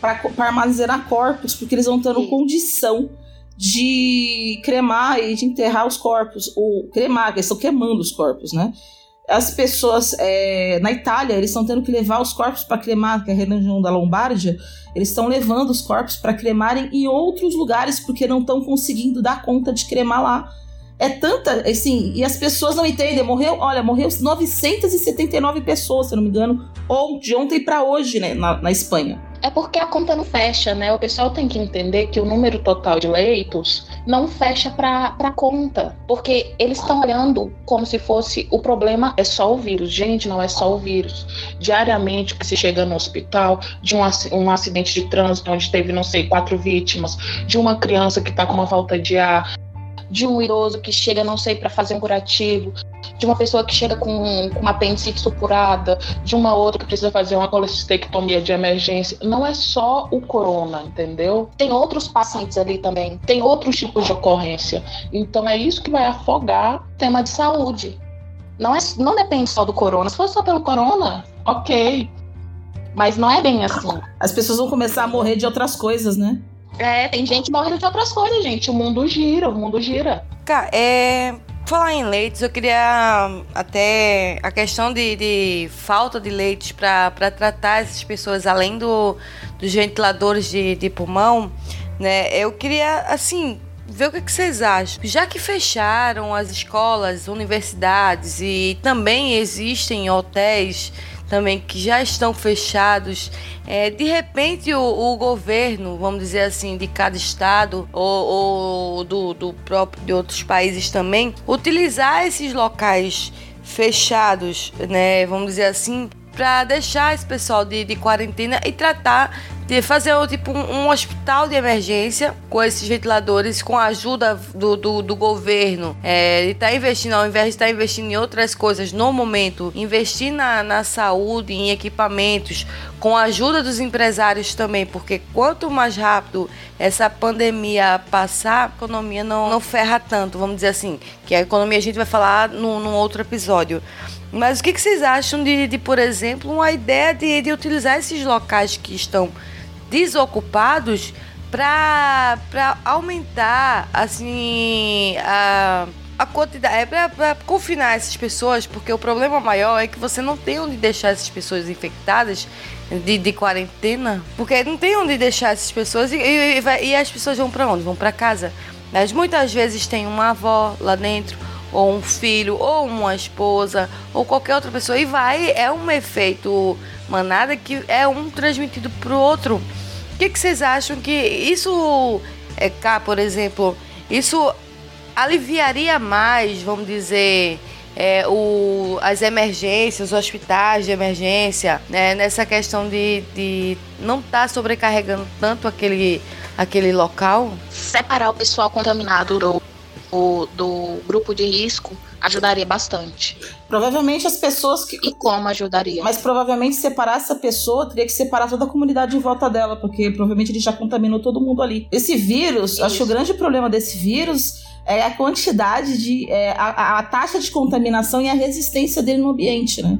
para armazenar corpos, porque eles vão tendo condição de cremar e de enterrar os corpos, ou cremar, eles estão queimando os corpos, né? As pessoas é, na Itália, eles estão tendo que levar os corpos para cremar, que é a região da Lombardia, eles estão levando os corpos para cremarem em outros lugares porque não estão conseguindo dar conta de cremar lá é tanta, assim, e as pessoas não entendem. Morreu, olha, morreu 979 pessoas, se não me engano, ou de ontem para hoje, né, na, na Espanha. É porque a conta não fecha, né? O pessoal tem que entender que o número total de leitos não fecha para a conta. Porque eles estão olhando como se fosse o problema é só o vírus. Gente, não é só o vírus. Diariamente, que se chega no hospital de um, um acidente de trânsito onde teve, não sei, quatro vítimas, de uma criança que está com uma falta de ar, de um idoso que chega, não sei, para fazer um curativo, de uma pessoa que chega com, com uma apendicite supurada, de uma outra que precisa fazer uma colestectomia de emergência. Não é só o corona, entendeu? Tem outros pacientes ali também, tem outros tipos de ocorrência. Então é isso que vai afogar o tema de saúde. Não, é, não depende só do corona. Se fosse só pelo corona, ok. Mas não é bem assim. As pessoas vão começar a morrer de outras coisas, né? É, tem gente morrendo de outras coisas, gente. O mundo gira, o mundo gira. Cara, é. Falar em leites, eu queria até a questão de, de falta de leites para tratar essas pessoas, além do, dos ventiladores de, de pulmão, né? Eu queria, assim, ver o que, que vocês acham. Já que fecharam as escolas, universidades e também existem hotéis também que já estão fechados. É, de repente o, o, governo, vamos dizer assim, de cada estado ou, ou do, do próprio de outros países também, utilizar esses locais fechados, né, vamos dizer assim, para deixar esse pessoal de, de quarentena e tratar de fazer tipo um, hospital de emergência com esses ventiladores, com a ajuda do, do, do governo. É, ele está investindo, ao invés de estar tá investindo em outras coisas no momento, investir na, na saúde, em equipamentos, com a ajuda dos empresários também, porque quanto mais rápido essa pandemia passar, a economia não, não ferra tanto, vamos dizer assim. Que a economia a gente vai falar num, num outro episódio. Mas o que, que vocês acham de, de, por exemplo, uma ideia de, de utilizar esses locais que estão desocupados para aumentar assim a, a quantidade é para confinar essas pessoas porque o problema maior é que você não tem onde deixar essas pessoas infectadas de, de quarentena porque não tem onde deixar essas pessoas e, e, e as pessoas vão para onde? Vão para casa. Mas muitas vezes tem uma avó lá dentro ou um filho ou uma esposa ou qualquer outra pessoa e vai é um efeito manada que é um transmitido para o outro o que, que vocês acham que isso, é, cá, por exemplo, isso aliviaria mais, vamos dizer, é, o, as emergências, os hospitais de emergência, né, nessa questão de, de não estar tá sobrecarregando tanto aquele, aquele local? Separar o pessoal contaminado do, do, do grupo de risco ajudaria bastante. Provavelmente as pessoas que. E como ajudaria? Mas provavelmente separar essa pessoa teria que separar toda a comunidade em volta dela, porque provavelmente ele já contaminou todo mundo ali. Esse vírus, Isso. acho que o grande problema desse vírus é a quantidade de. É, a, a taxa de contaminação e a resistência dele no ambiente, né?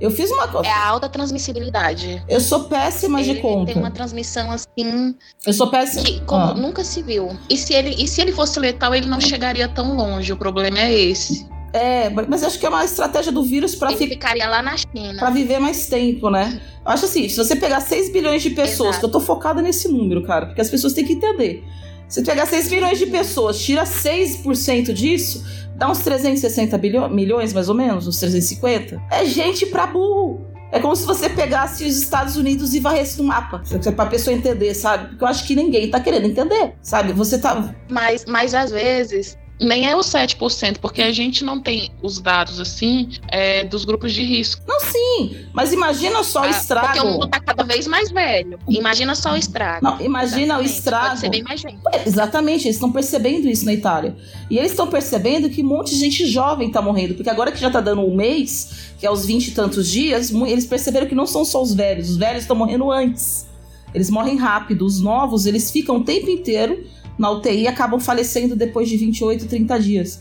Eu fiz uma coisa. É a alta transmissibilidade. Eu sou péssima ele de conta. Tem uma transmissão assim. Eu sou péssima. Que, como ah. nunca se viu. E se, ele, e se ele fosse letal, ele não chegaria tão longe. O problema é esse. É, mas acho que é uma estratégia do vírus para fi... ficaria lá na China. Para viver mais tempo, né? Eu acho assim, se você pegar 6 bilhões de pessoas, Exato. que eu tô focada nesse número, cara, porque as pessoas têm que entender. Se pegar 6 bilhões de pessoas, tira 6% disso, dá uns 360 bilhões, milhões mais ou menos, uns 350. É gente pra burro. É como se você pegasse os Estados Unidos e varresse no mapa. Pra pessoa entender, sabe? Porque eu acho que ninguém tá querendo entender, sabe? Você tá. Mas, mas às vezes nem é os 7%, porque a gente não tem os dados assim é, dos grupos de risco. Não, sim, mas imagina só o ah, estrago. Porque o mundo está cada vez mais velho. Imagina só o estrago. Não, imagina Exatamente. o estrago. Pode ser bem mais gente. É, exatamente, eles estão percebendo isso na Itália. E eles estão percebendo que um monte de gente jovem está morrendo, porque agora que já está dando um mês, que é os 20 e tantos dias, eles perceberam que não são só os velhos, os velhos estão morrendo antes. Eles morrem rápido, os novos, eles ficam o tempo inteiro na UTI acabam falecendo depois de 28, 30 dias.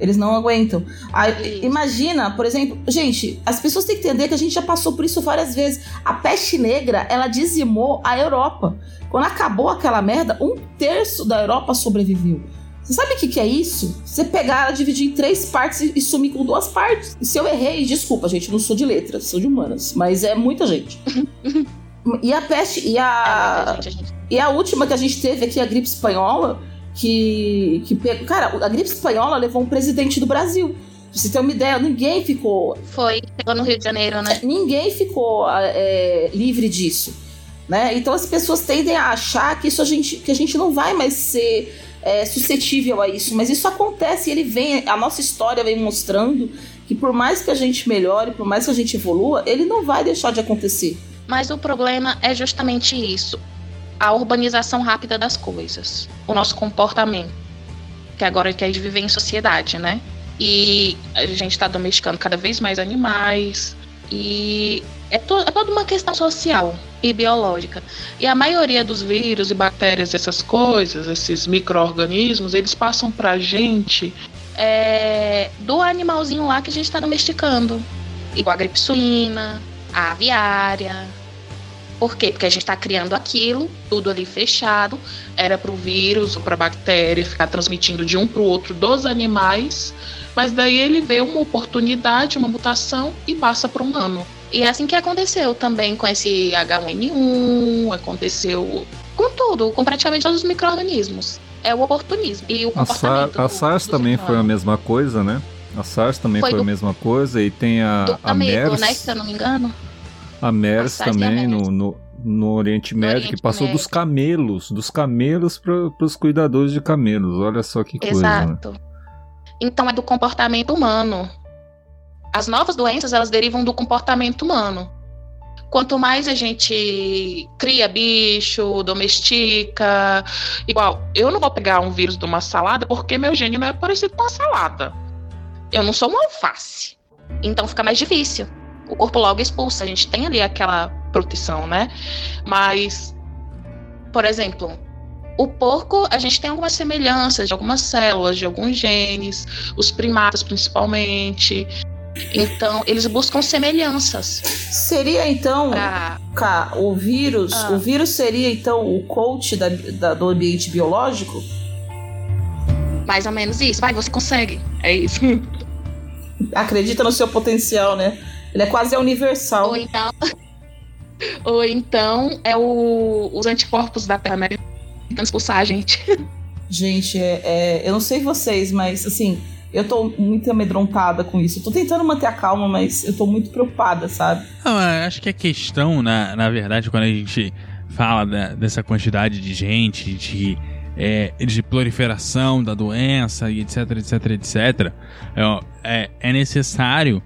Eles não aguentam. Aí, imagina, por exemplo, gente, as pessoas têm que entender que a gente já passou por isso várias vezes. A peste negra, ela dizimou a Europa. Quando acabou aquela merda, um terço da Europa sobreviveu. Você sabe o que, que é isso? Você pegar ela, dividir em três partes e, e sumir com duas partes. E se eu errei, desculpa, gente, não sou de letras, sou de humanas. Mas é muita gente. e a peste. E a. É gente, a gente e a última que a gente teve aqui, a gripe espanhola, que, que cara, a gripe espanhola levou um presidente do Brasil. Pra você ter uma ideia, ninguém ficou. Foi, pegou no Rio de Janeiro, né? Ninguém ficou é, livre disso. Né? Então as pessoas tendem a achar que isso a gente, que a gente não vai mais ser é, suscetível a isso, mas isso acontece e ele vem, a nossa história vem mostrando que por mais que a gente melhore, por mais que a gente evolua, ele não vai deixar de acontecer. Mas o problema é justamente isso a urbanização rápida das coisas, o nosso comportamento. que agora que a gente vive em sociedade, né? E a gente está domesticando cada vez mais animais. E é, to é toda uma questão social e biológica. E a maioria dos vírus e bactérias, essas coisas, esses micro-organismos, eles passam pra gente é, do animalzinho lá que a gente está domesticando. Igual a gripe suína, a aviária. Por quê? Porque a gente está criando aquilo, tudo ali fechado, era para o vírus ou para a bactéria ficar transmitindo de um para o outro dos animais, mas daí ele vê uma oportunidade, uma mutação e passa para o humano. E é assim que aconteceu também com esse H1N1, aconteceu com tudo, com praticamente todos os micro-organismos. É o oportunismo e o a comportamento. SARS, a SARS também foi a mesma coisa, né? A SARS também foi, foi do, a mesma coisa e tem a, a MERS. Né, se eu não me engano. A MERS também a MERS. No, no, no, Oriente Médio, Oriente que passou Médio. dos camelos, dos camelos para os cuidadores de camelos. Olha só que coisa. Né? Exato. Né? Então é do comportamento humano. As novas doenças, elas derivam do comportamento humano. Quanto mais a gente cria bicho, domestica, igual, eu não vou pegar um vírus de uma salada porque meu gene não é parecido com uma salada. Eu não sou uma alface. Então fica mais difícil. O corpo logo expulsa. A gente tem ali aquela proteção, né? Mas, por exemplo, o porco, a gente tem algumas semelhanças de algumas células, de alguns genes, os primatas principalmente. Então, eles buscam semelhanças. Seria então, pra... cá, o vírus, ah. o vírus seria então o coach da, da, do ambiente biológico? Mais ou menos isso. Vai, você consegue. É isso. Acredita no seu potencial, né? Ele é quase universal. Ou então, ou então é o, os anticorpos da Terra, né? Tentando expulsar a gente. Gente, é, é, eu não sei vocês, mas assim, eu tô muito amedrontada com isso. Eu tô tentando manter a calma, mas eu tô muito preocupada, sabe? Não, acho que a questão, na, na verdade, quando a gente fala da, dessa quantidade de gente, de, é, de proliferação da doença e etc, etc, etc, é, é necessário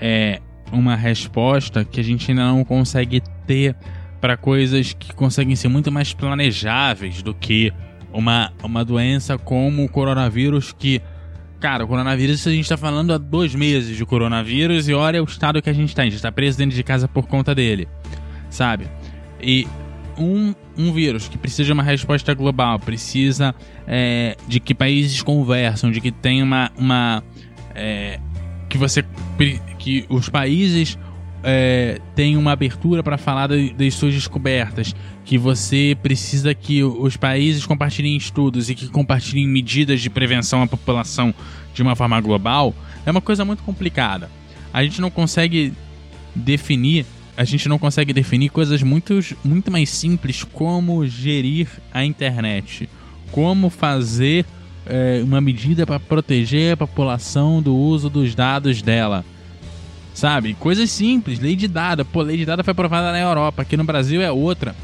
é, uma resposta que a gente ainda não consegue ter para coisas que conseguem ser muito mais planejáveis do que uma, uma doença como o coronavírus que Cara, o coronavírus, a gente tá falando há dois meses de coronavírus e olha o estado que a gente tá. A gente tá preso dentro de casa por conta dele, sabe? E um, um vírus que precisa de uma resposta global, precisa é, de que países conversam, de que tem uma. uma é, que você. que os países é, tem uma abertura para falar das suas descobertas, que você precisa que os países compartilhem estudos e que compartilhem medidas de prevenção à população de uma forma global, é uma coisa muito complicada. A gente não consegue definir, a gente não consegue definir coisas muito, muito mais simples como gerir a internet, como fazer é, uma medida para proteger a população do uso dos dados dela Sabe? Coisas simples, lei de dada. Pô, lei de dada foi aprovada na Europa, aqui no Brasil é outra.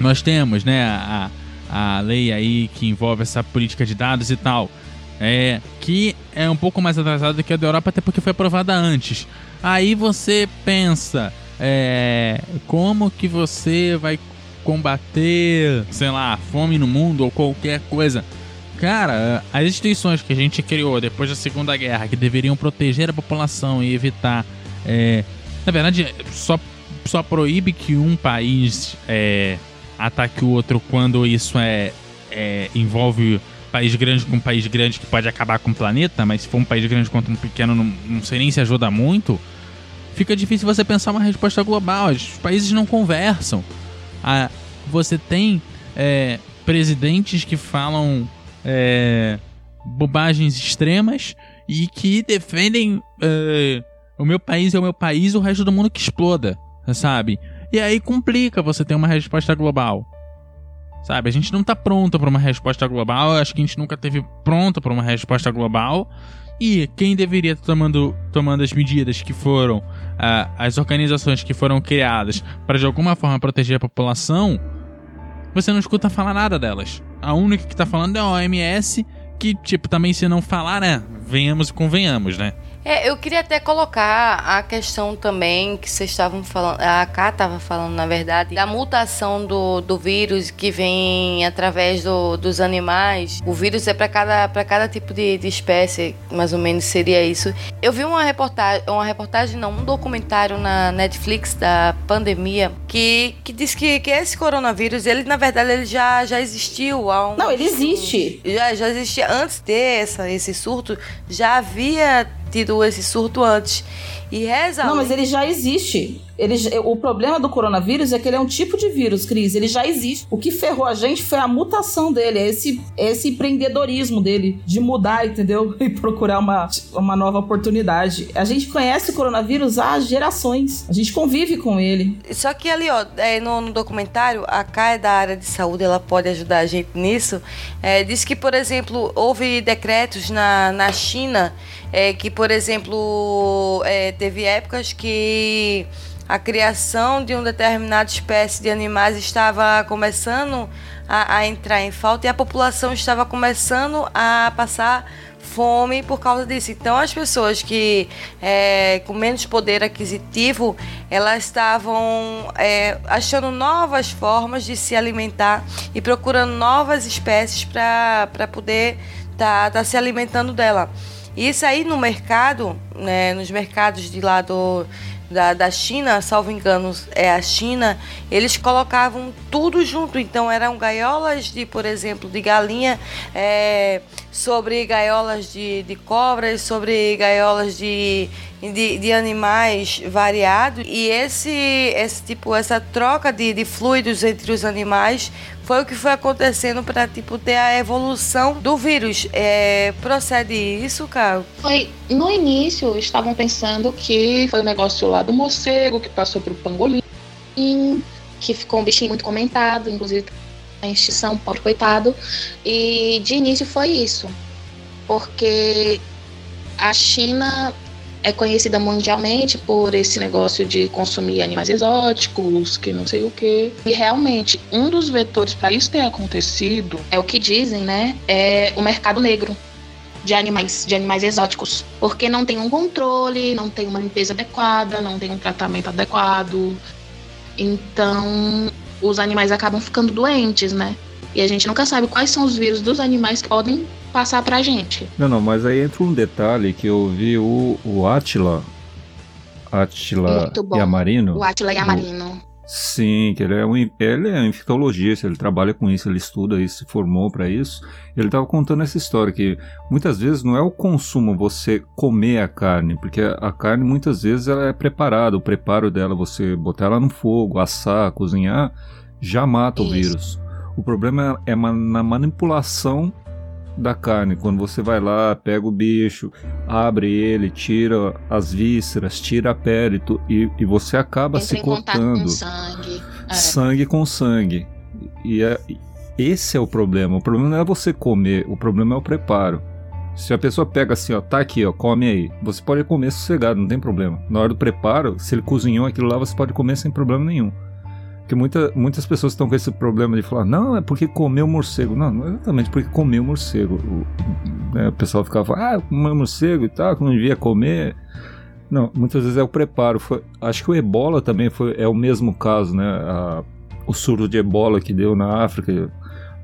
Nós temos, né, a, a lei aí que envolve essa política de dados e tal. É, que é um pouco mais atrasada do que a da Europa, até porque foi aprovada antes. Aí você pensa, é, como que você vai combater, sei lá, fome no mundo ou qualquer coisa Cara, as instituições que a gente criou depois da Segunda Guerra, que deveriam proteger a população e evitar. É, na verdade, só, só proíbe que um país é, ataque o outro quando isso é, é envolve país grande com um país grande que pode acabar com o planeta, mas se for um país grande contra um pequeno, não, não sei nem se ajuda muito. Fica difícil você pensar uma resposta global. Os países não conversam. Ah, você tem é, presidentes que falam é, bobagens extremas e que defendem é, o meu país é o meu país o resto do mundo que exploda, sabe? E aí complica você ter uma resposta global. Sabe, a gente não tá pronto para uma resposta global, acho que a gente nunca teve pronto para uma resposta global. E quem deveria estar tomando, tomando as medidas que foram, as organizações que foram criadas para de alguma forma proteger a população, você não escuta falar nada delas. A única que tá falando é a OMS, que, tipo, também se não falar, né? Venhamos e convenhamos, né? É, eu queria até colocar a questão também que vocês estavam falando, a Cá estava falando, na verdade, da mutação do, do vírus que vem através do, dos animais. O vírus é para cada, cada tipo de, de espécie, mais ou menos seria isso. Eu vi uma reportagem, uma reportagem, não, um documentário na Netflix da pandemia que, que diz que, que esse coronavírus, ele na verdade ele já, já existiu há um. Não, ele existe. Já, já existia antes de ter essa, esse surto, já havia tido esse surto antes. E reza. Não, mas ele já existe. O problema do coronavírus é que ele é um tipo de vírus, Cris. Ele já existe. O que ferrou a gente foi a mutação dele, é esse, é esse empreendedorismo dele de mudar, entendeu? E procurar uma, uma nova oportunidade. A gente conhece o coronavírus há gerações. A gente convive com ele. Só que ali, ó, é, no, no, documentário, a Kai da área de saúde, ela pode ajudar a gente nisso. É, diz que, por exemplo, houve decretos na, na China é, que, por exemplo, é, teve épocas que a criação de uma determinada espécie de animais estava começando a, a, entrar em falta e a população estava começando a passar fome por causa disso. Então, as pessoas que é, com menos poder aquisitivo, elas estavam é, achando novas formas de se alimentar e procurando novas espécies para poder estar tá, tá se alimentando dela. Isso aí no mercado, né, nos mercados de lá do, da, da China, salvo engano, é a China, eles colocavam tudo junto. Então eram gaiolas de, por exemplo, de galinha, é, sobre gaiolas de, de cobras, sobre gaiolas de, de, de, animais variados. E esse, esse tipo, essa troca de, de fluidos entre os animais foi o que foi acontecendo para tipo ter a evolução do vírus. É, procede isso, Carl? Foi no início estavam pensando que foi o um negócio lá do morcego que passou para o pangolim, que ficou um bichinho muito comentado, inclusive a extinção, pobre coitado. E de início foi isso, porque a China é conhecida mundialmente por esse negócio de consumir animais exóticos, que não sei o que. E realmente, um dos vetores para isso ter acontecido é o que dizem, né? É o mercado negro de animais, de animais exóticos, porque não tem um controle, não tem uma limpeza adequada, não tem um tratamento adequado. Então, os animais acabam ficando doentes, né? E a gente nunca sabe quais são os vírus dos animais que podem passar pra gente. Não, não, mas aí entra um detalhe que eu vi o, o Atila. Atila Yamarino. O Atila Yamarino. Sim, que ele é um ele é um infectologista, ele trabalha com isso, ele estuda isso, se formou para isso. Ele estava contando essa história que muitas vezes não é o consumo você comer a carne, porque a carne muitas vezes ela é preparada, o preparo dela você botar ela no fogo, assar, cozinhar, já mata isso. o vírus. O problema é na manipulação da carne. Quando você vai lá, pega o bicho, abre ele, tira as vísceras, tira a pele tu, e, e você acaba Entra se cortando. Com sangue. É. sangue com sangue. E é, esse é o problema. O problema não é você comer, o problema é o preparo. Se a pessoa pega assim, ó, tá aqui, ó, come aí. Você pode comer sossegado, não tem problema. Na hora do preparo, se ele cozinhou aquilo lá, você pode comer sem problema nenhum. Porque muita, muitas pessoas estão com esse problema de falar, não, é porque comeu morcego. Não, não é exatamente porque comeu morcego. O, né, o pessoal ficava ah, comeu morcego e tal, que não devia comer. Não, muitas vezes é o preparo. Foi, acho que o ebola também foi, é o mesmo caso, né? A, o surto de ebola que deu na África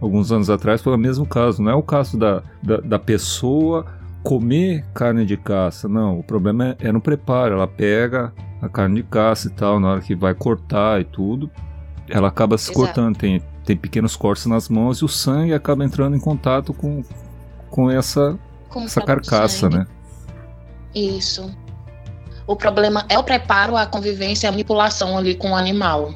alguns anos atrás foi o mesmo caso. Não é o caso da, da, da pessoa comer carne de caça. Não, o problema é, é no preparo. Ela pega a carne de caça e tal, na hora que vai cortar e tudo, ela acaba se Exato. cortando, tem, tem pequenos cortes nas mãos e o sangue acaba entrando em contato com, com essa, com essa carcaça, né? Isso. O problema é o preparo, a convivência, a manipulação ali com o animal.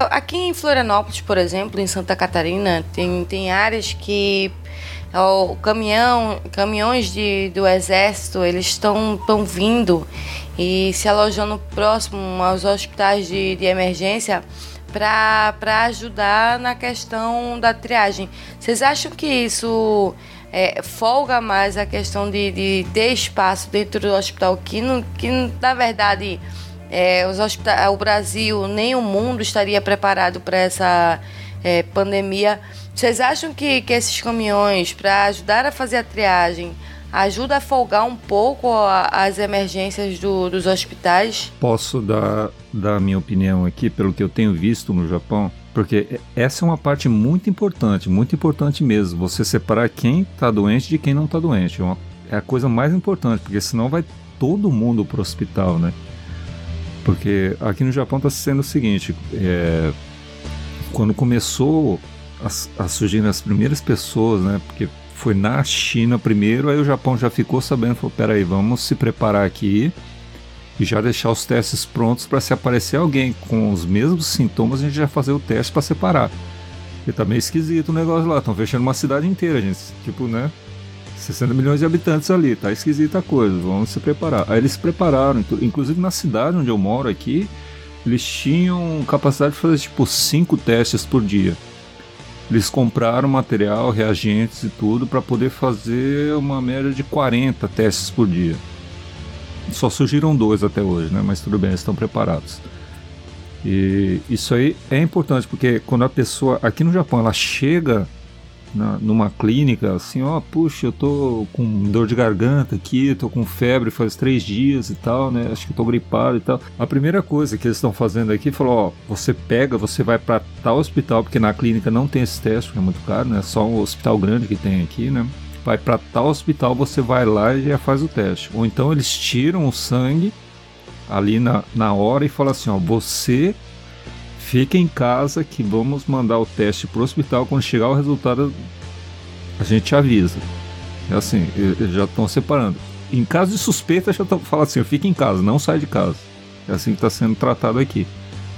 Aqui em Florianópolis, por exemplo, em Santa Catarina, tem, tem áreas que o caminhão, caminhões de, do exército, eles estão vindo e se alojando próximo aos hospitais de, de emergência para ajudar na questão da triagem. Vocês acham que isso é, folga mais a questão de, de ter espaço dentro do hospital, que, no, que na verdade é, os o Brasil nem o mundo estaria preparado para essa é, pandemia? Vocês acham que, que esses caminhões, para ajudar a fazer a triagem, ajuda a folgar um pouco as emergências do- dos hospitais? Posso dar, dar a minha opinião aqui, pelo que eu tenho visto no Japão? Porque essa é uma parte muito importante, muito importante mesmo. Você separar quem está doente de quem não está doente. É, uma- é a coisa mais importante, porque senão vai todo mundo para o hospital, né? Porque aqui no Japão está sendo o seguinte: é, quando começou a, a surgir as primeiras pessoas, né? Porque foi na China primeiro, aí o Japão já ficou sabendo, falou: peraí, vamos se preparar aqui e já deixar os testes prontos para se aparecer alguém com os mesmos sintomas, a gente já fazer o teste para separar. Porque tá meio esquisito o negócio lá, estão fechando uma cidade inteira, gente. Tipo, né? 60 milhões de habitantes ali, tá esquisita a coisa, vamos se preparar. Aí eles se prepararam, inclu- inclusive na cidade onde eu moro aqui, eles tinham capacidade de fazer tipo 5 testes por dia. Eles compraram material, reagentes e tudo para poder fazer uma média de 40 testes por dia. Só surgiram dois até hoje, né? Mas tudo bem, estão preparados. E isso aí é importante porque quando a pessoa aqui no Japão ela chega na- numa clínica assim, ó, puxa, eu tô com dor de garganta aqui, tô com febre faz três dias e tal, né? Acho que tô gripado e tal. A primeira coisa que eles estão fazendo aqui falou, ó, você pega, você vai para tal hospital porque na clínica não tem esse teste, porque é muito caro, né? Só um hospital grande que tem aqui, né? Vai para tal hospital, você vai lá e já faz o teste. Ou então eles tiram o sangue ali na, na hora e falam assim, ó, você fica em casa que vamos mandar o teste pro hospital quando chegar o resultado a gente avisa. É assim, já estão separando. Em caso de suspeita já estão falando assim, fica em casa, não sai de casa. É assim que está sendo tratado aqui.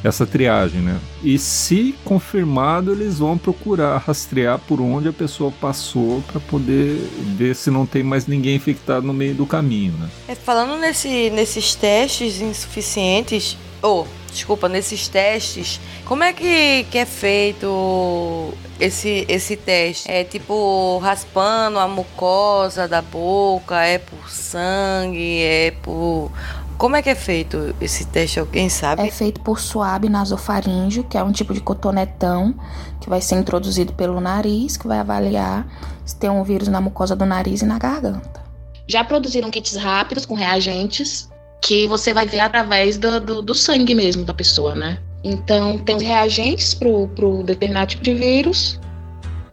Essa triagem, né? E se confirmado, eles vão procurar rastrear por onde a pessoa passou para poder ver se não tem mais ninguém infectado no meio do caminho, né? É, falando nesse, nesses testes insuficientes, ou, desculpa, nesses testes, como é que, que é feito esse, esse teste? É tipo raspando a mucosa da boca, é por sangue, é por. Como é que é feito esse teste? Alguém sabe? É feito por suave nasofaríngeo, que é um tipo de cotonetão que vai ser introduzido pelo nariz, que vai avaliar se tem um vírus na mucosa do nariz e na garganta. Já produziram kits rápidos com reagentes que você vai ver através do, do, do sangue mesmo da pessoa, né? Então, tem os reagentes pro, pro determinado tipo de vírus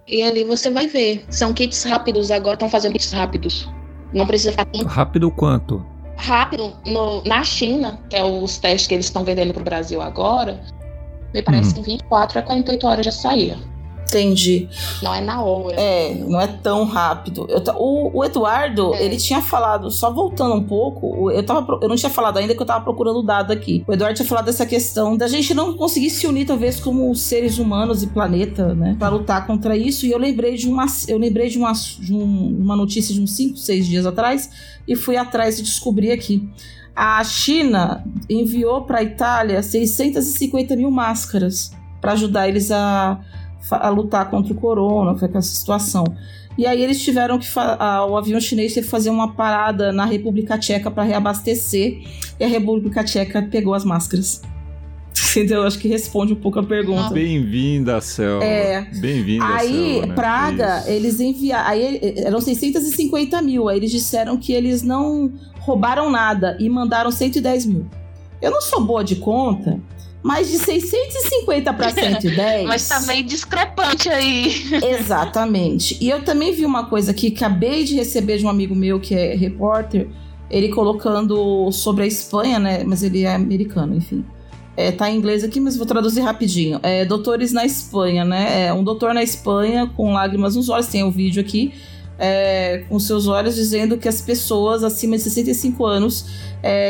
e ali você vai ver. São kits rápidos, agora estão fazendo kits rápidos. Não precisa ficar tempo Rápido quanto? rápido no- na China, que é os testes que eles estão vendendo pro Brasil agora. Me parece Hum. que em 24 a 48 horas já saía. Entendi. Não é na hora. É, não é tão rápido. Eu o, o Eduardo, É. ele tinha falado, só voltando um pouco, eu, tava, eu não tinha falado ainda que eu tava procurando o dado aqui. O Eduardo tinha falado dessa questão da gente não conseguir se unir, talvez, como seres humanos e planeta, né? Pra lutar contra isso. E eu lembrei de uma, eu lembrei de uma, de um- uma notícia de uns 5, 6 dias atrás e fui atrás e descobri aqui. A China enviou para a Itália 650 mil máscaras para ajudar eles a, a lutar contra o corona, com essa situação. E aí eles tiveram que a- o avião chinês teve que fazer uma parada na República Tcheca para reabastecer e a República Tcheca pegou as máscaras. Entendeu? Acho que responde um pouco a pergunta. Bem-vinda, Selva. É. Bem-vinda, Aí, Selva, né? Praga, Isso. eles enviaram. Aí eram 650 mil. Aí eles disseram que eles não roubaram nada e mandaram 110 mil. Eu não sou boa de conta, mas de 650 para 110. Mas tá meio discrepante aí. Exatamente. E eu também vi uma coisa que acabei de receber de um amigo meu que é repórter, ele colocando sobre a Espanha, né? Mas ele é americano, enfim. É, tá em inglês aqui, mas vou traduzir rapidinho. É, doutores na Espanha, né? É, um doutor na Espanha com lágrimas nos olhos, tem o vídeo aqui, é, com seus olhos dizendo que as pessoas acima de 65 anos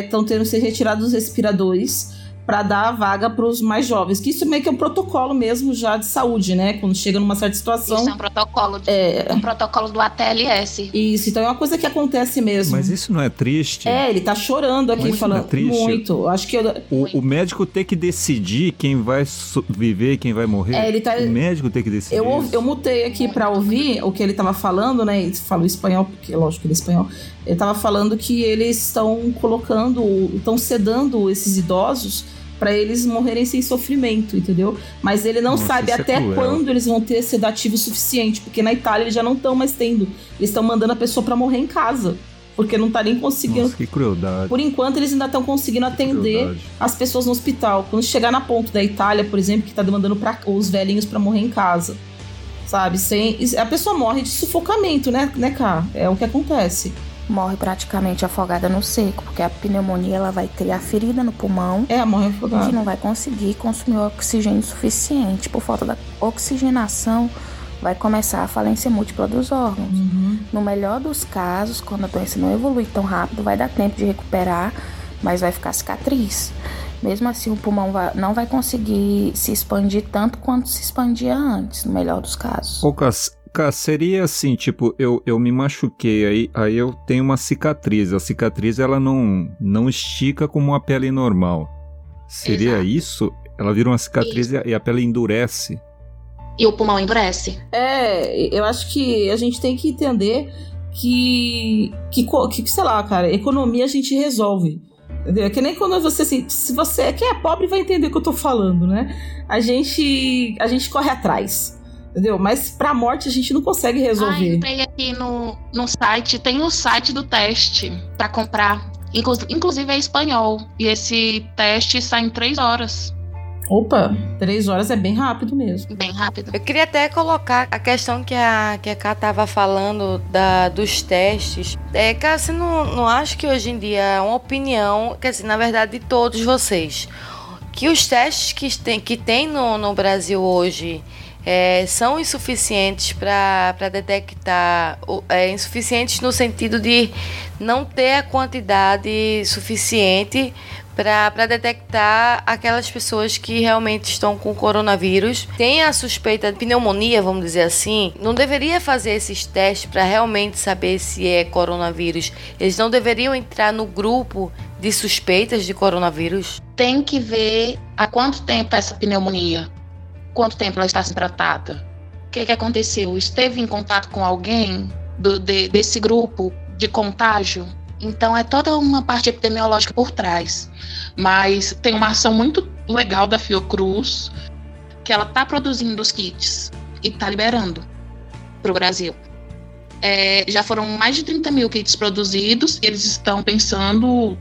estão tendo que ser retirados dos respiradores para dar a vaga para os mais jovens. Que isso meio que é um protocolo mesmo já de saúde, né? Quando chega numa certa situação. Isso é um protocolo, de, É, um protocolo do ATLS. isso, então é uma coisa que acontece mesmo. Mas isso não é triste? É, ele tá chorando aqui, Mas isso não é falando triste? muito. Acho que eu, O, o médico ter que decidir quem vai viver e quem vai morrer. É, ele tá- O médico tem que decidir. Eu, eu mutei aqui pra ouvir o que ele tava falando, né? Ele falou espanhol, porque lógico que ele é espanhol. Ele tava falando que eles estão colocando, estão sedando esses idosos para eles morrerem sem sofrimento, entendeu? Mas ele não Nossa, sabe é até cruel. quando eles vão ter sedativo suficiente, porque na Itália eles já não estão mais tendo. Eles estão mandando a pessoa para morrer em casa, porque não tá nem conseguindo. Nossa, que crueldade. Por enquanto eles ainda estão conseguindo atender crueldade. as pessoas no hospital. Quando chegar na ponta da Itália, por exemplo, que tá demandando pra, os velhinhos para morrer em casa. Sabe? Sem, a pessoa morre de sufocamento, né, né, Cá? É o que acontece. Morre praticamente afogada no seco, porque a pneumonia ela vai criar ferida no pulmão É, morre e afogado. não vai conseguir consumir oxigênio suficiente. Por falta da oxigenação, vai começar a falência múltipla dos órgãos. Uhum. No melhor dos casos, quando a doença não evolui tão rápido, vai dar tempo de recuperar, mas vai ficar cicatriz. Mesmo assim, o pulmão vai- não vai conseguir se expandir tanto quanto se expandia antes, no melhor dos casos. Ô, Cas, seria assim, tipo, eu, eu me machuquei, aí, aí eu tenho uma cicatriz. A cicatriz, ela não, não estica como uma pele normal. Seria Exato. isso? Ela vira uma cicatriz e a- e a pele endurece. E o pulmão endurece. É, eu acho que a gente tem que entender que, que, que sei lá, cara, economia a gente resolve. Entendeu? É que nem quando você assim, se você quem é pobre vai entender o que eu tô falando, né? A gente a gente corre atrás. Entendeu? Mas pra morte a gente não consegue Ah, resolver. entrei aqui no, no site, tem o site do teste pra comprar. Inclu- inclusive é espanhol. E esse teste sai em três horas. Opa, três horas é bem rápido mesmo. Bem rápido. Eu queria até colocar a questão que a, que a Ká tava falando da, dos testes. É, cara, você não, não acha que hoje em dia é uma opinião, quer dizer, na verdade, de todos vocês, que os testes que tem, que tem no, no Brasil hoje é, são insuficientes para detectar, é, insuficientes no sentido de não ter a quantidade suficiente para detectar aquelas pessoas que realmente estão com coronavírus, tem a suspeita de pneumonia, vamos dizer assim, não deveria fazer esses testes para realmente saber se é coronavírus. Eles não deveriam entrar no grupo de suspeitas de coronavírus. Tem que ver há quanto tempo essa pneumonia. Quanto tempo ela está sendo tratada. O que, que aconteceu? Esteve em contato com alguém do- de- desse grupo de contágio? Então é toda uma parte epidemiológica por trás. Mas tem uma ação muito legal da Fiocruz, que ela está produzindo os kits e está liberando para o Brasil. É, já foram mais de 30 mil kits produzidos, e eles estão pensando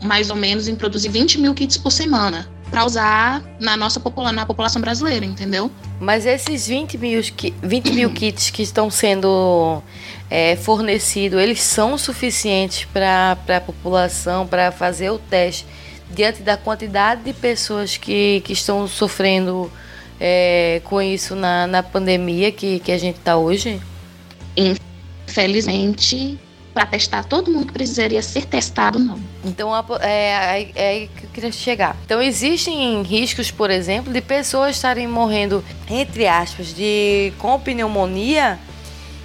mais ou menos em produzir 20 mil kits por semana para usar na nossa popula na população brasileira, entendeu? Mas esses 20 mil, ki- 20 mil kits que estão sendo é, fornecidos, eles são suficientes para a população, para fazer o teste, diante da quantidade de pessoas que, que estão sofrendo é, com isso na, na pandemia que, que a gente está hoje? Infelizmente, para testar todo mundo que precisaria ser testado, não. Então é, aí- é aí que eu queria chegar. Então existem riscos, por exemplo, de pessoas estarem morrendo, entre aspas, de com pneumonia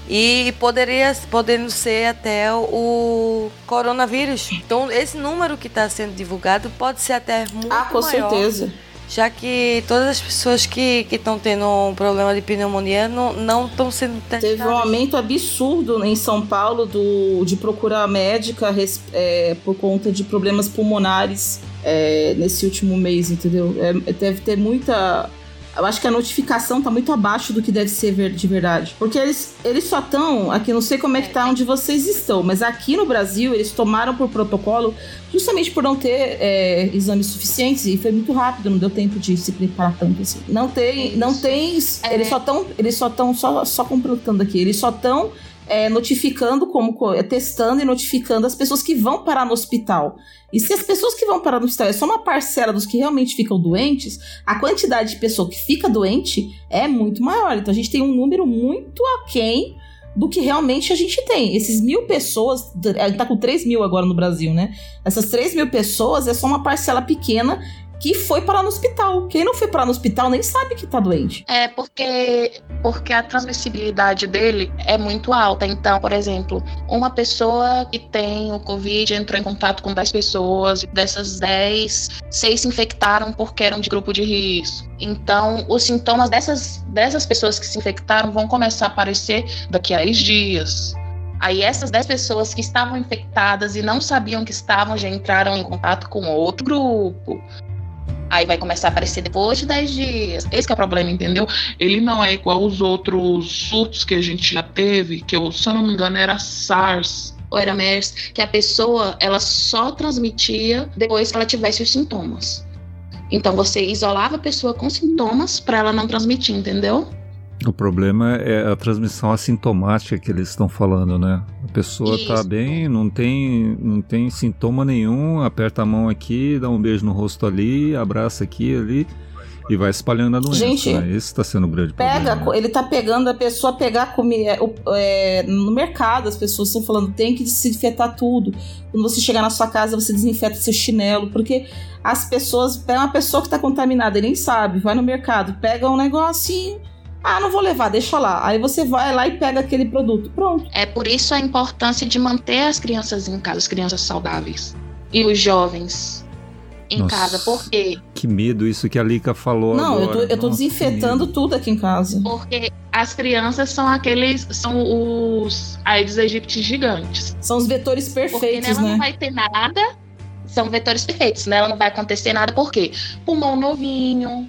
e poderia podendo ser até o coronavírus. Então esse número que está sendo divulgado pode ser até muito Ah, com maior, certeza. Já que todas as pessoas que estão tendo um problema de pneumonia não estão sendo testadas. Teve um aumento absurdo em São Paulo do, de procura médica é, por conta de problemas pulmonares é, nesse último mês, entendeu? É, deve ter muita. Eu acho que a notificação tá muito abaixo do que deve ser ver- de verdade. Porque eles, eles só estão. Aqui, não sei como é que tá onde vocês estão, mas aqui no Brasil eles tomaram por protocolo justamente por não ter é, exames suficientes e foi muito rápido, não deu tempo de se preparar tanto assim. Não tem, não tem, É. eles só estão, eles só estão só só completando aqui, eles só estão é, notificando como co- é, testando e notificando as pessoas que vão parar no hospital. E se as pessoas que vão parar no hospital é só uma parcela dos que realmente ficam doentes, a quantidade de pessoa que fica doente é muito maior. Então a gente tem um número muito aquém do que realmente a gente tem. Esses mil pessoas, a gente tá com 3 mil agora no Brasil, né? Essas 3 mil pessoas é só uma parcela pequena que foi parar no hospital. Quem não foi parar no hospital nem sabe que tá doente. É porque, porque a transmissibilidade dele é muito alta. Então, por exemplo, uma pessoa que tem o Covid entrou em contato com 10 pessoas, dessas 10, 6 se infectaram porque eram de grupo de risco. Então, os sintomas dessas, dessas pessoas que se infectaram vão começar a aparecer daqui a 10 dias. Aí essas 10 pessoas que estavam infectadas e não sabiam que estavam já entraram em contato com outro grupo. Aí vai começar a aparecer depois de 10 dias. Esse é o problema, entendeu? Ele não é igual aos outros surtos que a gente já teve, que eu, se eu não me engano era SARS. Ou era MERS, que a pessoa ela só transmitia depois que ela tivesse os sintomas. Então você isolava a pessoa com sintomas para ela não transmitir, entendeu? O problema é a transmissão assintomática que eles estão falando, né? A pessoa tá Isso. bem, não tem, não tem sintoma nenhum, aperta a mão aqui, dá um beijo no rosto ali, abraça aqui ali e vai espalhando a doença. Gente, né? Esse está sendo o grande Pega, problema. ele tá pegando a pessoa pegar comida. É, no mercado, as pessoas estão falando, tem que desinfetar tudo. Quando você chegar na sua casa, você desinfeta seu chinelo, porque as pessoas. Pega uma pessoa que tá contaminada e nem sabe, vai no mercado, pega um negocinho. Ah, não vou levar, deixa lá. Aí você vai lá e pega aquele produto. Pronto. É por isso a importância de manter as crianças em casa, as crianças saudáveis. E os jovens em Nossa. casa. Por quê? Que medo isso que a Lika falou não, eu tô, agora. eu tô Nossa, desinfetando tudo aqui em casa. Porque As crianças são aqueles, são os Aedes aegypti gigantes. São os vetores Porque perfeitos, nela né? não vai ter nada. São vetores perfeitos, nela não vai acontecer nada, por quê? Pulmão novinho,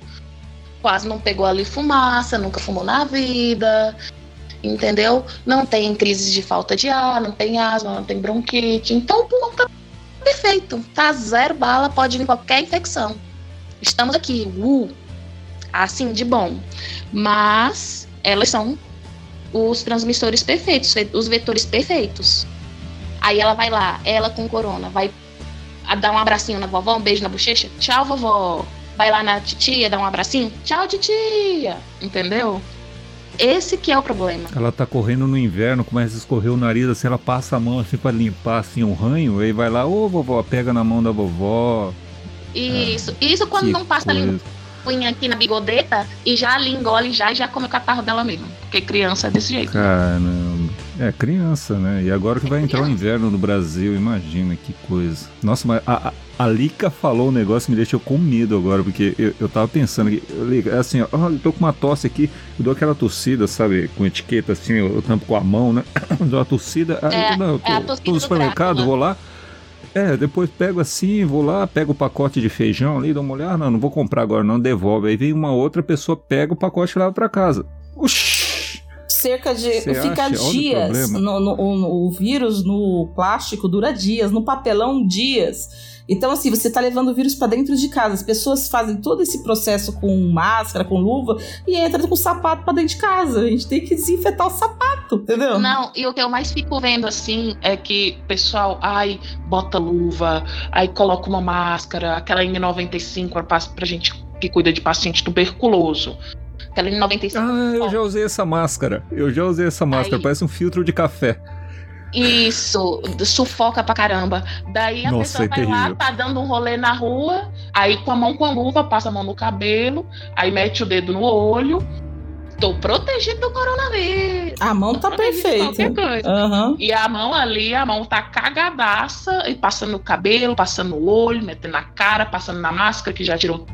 quase não pegou ali fumaça, nunca fumou na vida, entendeu? Não tem crise de falta de ar, não tem asma, não tem bronquite. Então o pulmão tá perfeito, tá zero bala, pode vir qualquer infecção. Estamos aqui, uh, assim, de bom. Mas elas são os transmissores perfeitos, os vetores perfeitos. Aí ela vai lá, ela com corona, vai dar um abracinho na vovó, um beijo na bochecha. Tchau, vovó. Vai lá na titia, dá um abracinho. Tchau, titia. Entendeu? Esse que é o problema. Ela tá correndo no inverno, começa a escorrer o nariz, assim, ela passa a mão assim pra limpar assim o ranho, aí vai lá, ô vovó, pega na mão da vovó. Isso. Isso quando não passa a coisa. Linguinha aqui na bigodeta e já ali engole já e já come o catarro dela mesmo. Porque criança é desse jeito. Caramba. É criança, né? E agora que vai entrar o inverno no Brasil, imagina que coisa. Nossa, mas a, a, Lika falou um negócio que me deixou com medo agora, porque eu, eu tava pensando que, Lika, é assim, ó, ah, eu tô com uma tosse aqui, eu dou aquela tossida, sabe, com etiqueta assim, eu, eu tampo com a mão, né? dou uma tossida, aí É, não, eu tô, é a tô no do supermercado, Drácula. vou lá. É, depois pego assim, vou lá, pego o pacote de feijão ali, dou uma olhada, ah, não, não vou comprar agora, não, devolve. Aí vem uma outra pessoa, pega o pacote e leva pra casa. Oxi! Cerca de. Você fica acha? Dias. No, no- o, o vírus no plástico dura dias, no papelão, dias. Então, assim, você tá levando o vírus pra dentro de casa. As pessoas fazem todo esse processo com máscara, com luva, e entram com o sapato pra dentro de casa. A gente tem que desinfetar o sapato, entendeu? Não, e o que eu mais fico vendo assim é que o pessoal, ai, bota luva, aí coloca uma máscara, aquela N95 pra, pra gente que cuida de paciente tuberculoso. Aquela em 95. Ah, eu já usei essa máscara. Eu já usei essa máscara, Aí. parece um filtro de café. Isso, sufoca pra caramba. Daí a Nossa, pessoa é vai lá, tá dando um rolê na rua, aí com a mão com a luva, passa a mão no cabelo, aí mete o dedo no olho. Tô protegido do coronavírus. A mão tá perfeita. Aham. E a mão ali, a mão tá cagadaça, e passando no cabelo, passando no olho, metendo na cara, passando na máscara, que já tirou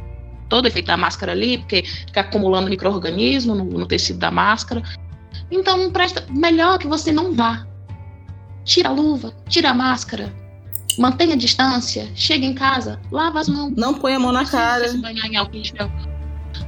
todo o efeito da máscara ali, porque fica acumulando micro-organismo no, no tecido da máscara. Então, não presta. Melhor que você não vá. Tira a luva, tira a máscara, mantenha a distância, chega em casa, lava as mãos. Não põe a mão na cara. se banhar em álcool gel.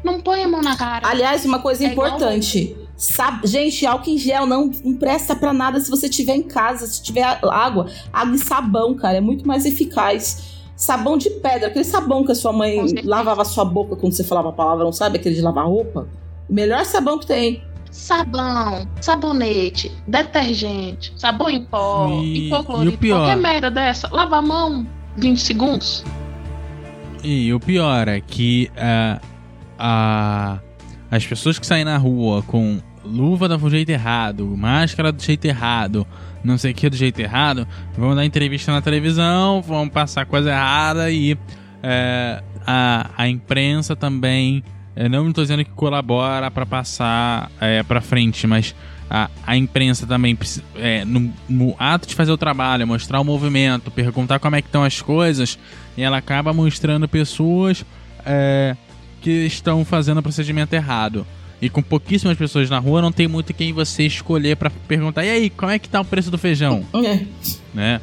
Não põe a mão na cara. Aliás, uma coisa É igual- importante. Sab- Gente, álcool em gel não, presta pra nada se você tiver em casa, se tiver água, água e sabão, cara, é muito mais eficaz. Sabão de pedra, aquele sabão que a sua mãe lavava a sua boca quando você falava a palavra, não sabe? Aquele de lavar roupa. Melhor sabão que tem. Sabão, sabonete, detergente, sabão em pó, E- Hipoclorito, e pior? qualquer merda dessa, lava a mão 20 segundos. E o pior é que a, as pessoas que saem na rua com luva do jeito errado, máscara do jeito errado, não sei o que do jeito errado, vão dar entrevista na televisão, vão passar coisa errada e é, a, a imprensa também. É, não estou dizendo que colabora para passar é, para frente, mas a, a imprensa também, é, no, no ato de fazer o trabalho, mostrar o movimento, perguntar como é que estão as coisas, e ela acaba mostrando pessoas é, que estão fazendo o procedimento errado. E com pouquíssimas pessoas na rua, não tem muito quem você escolher pra perguntar: e aí, como é que tá o preço do feijão? É. né?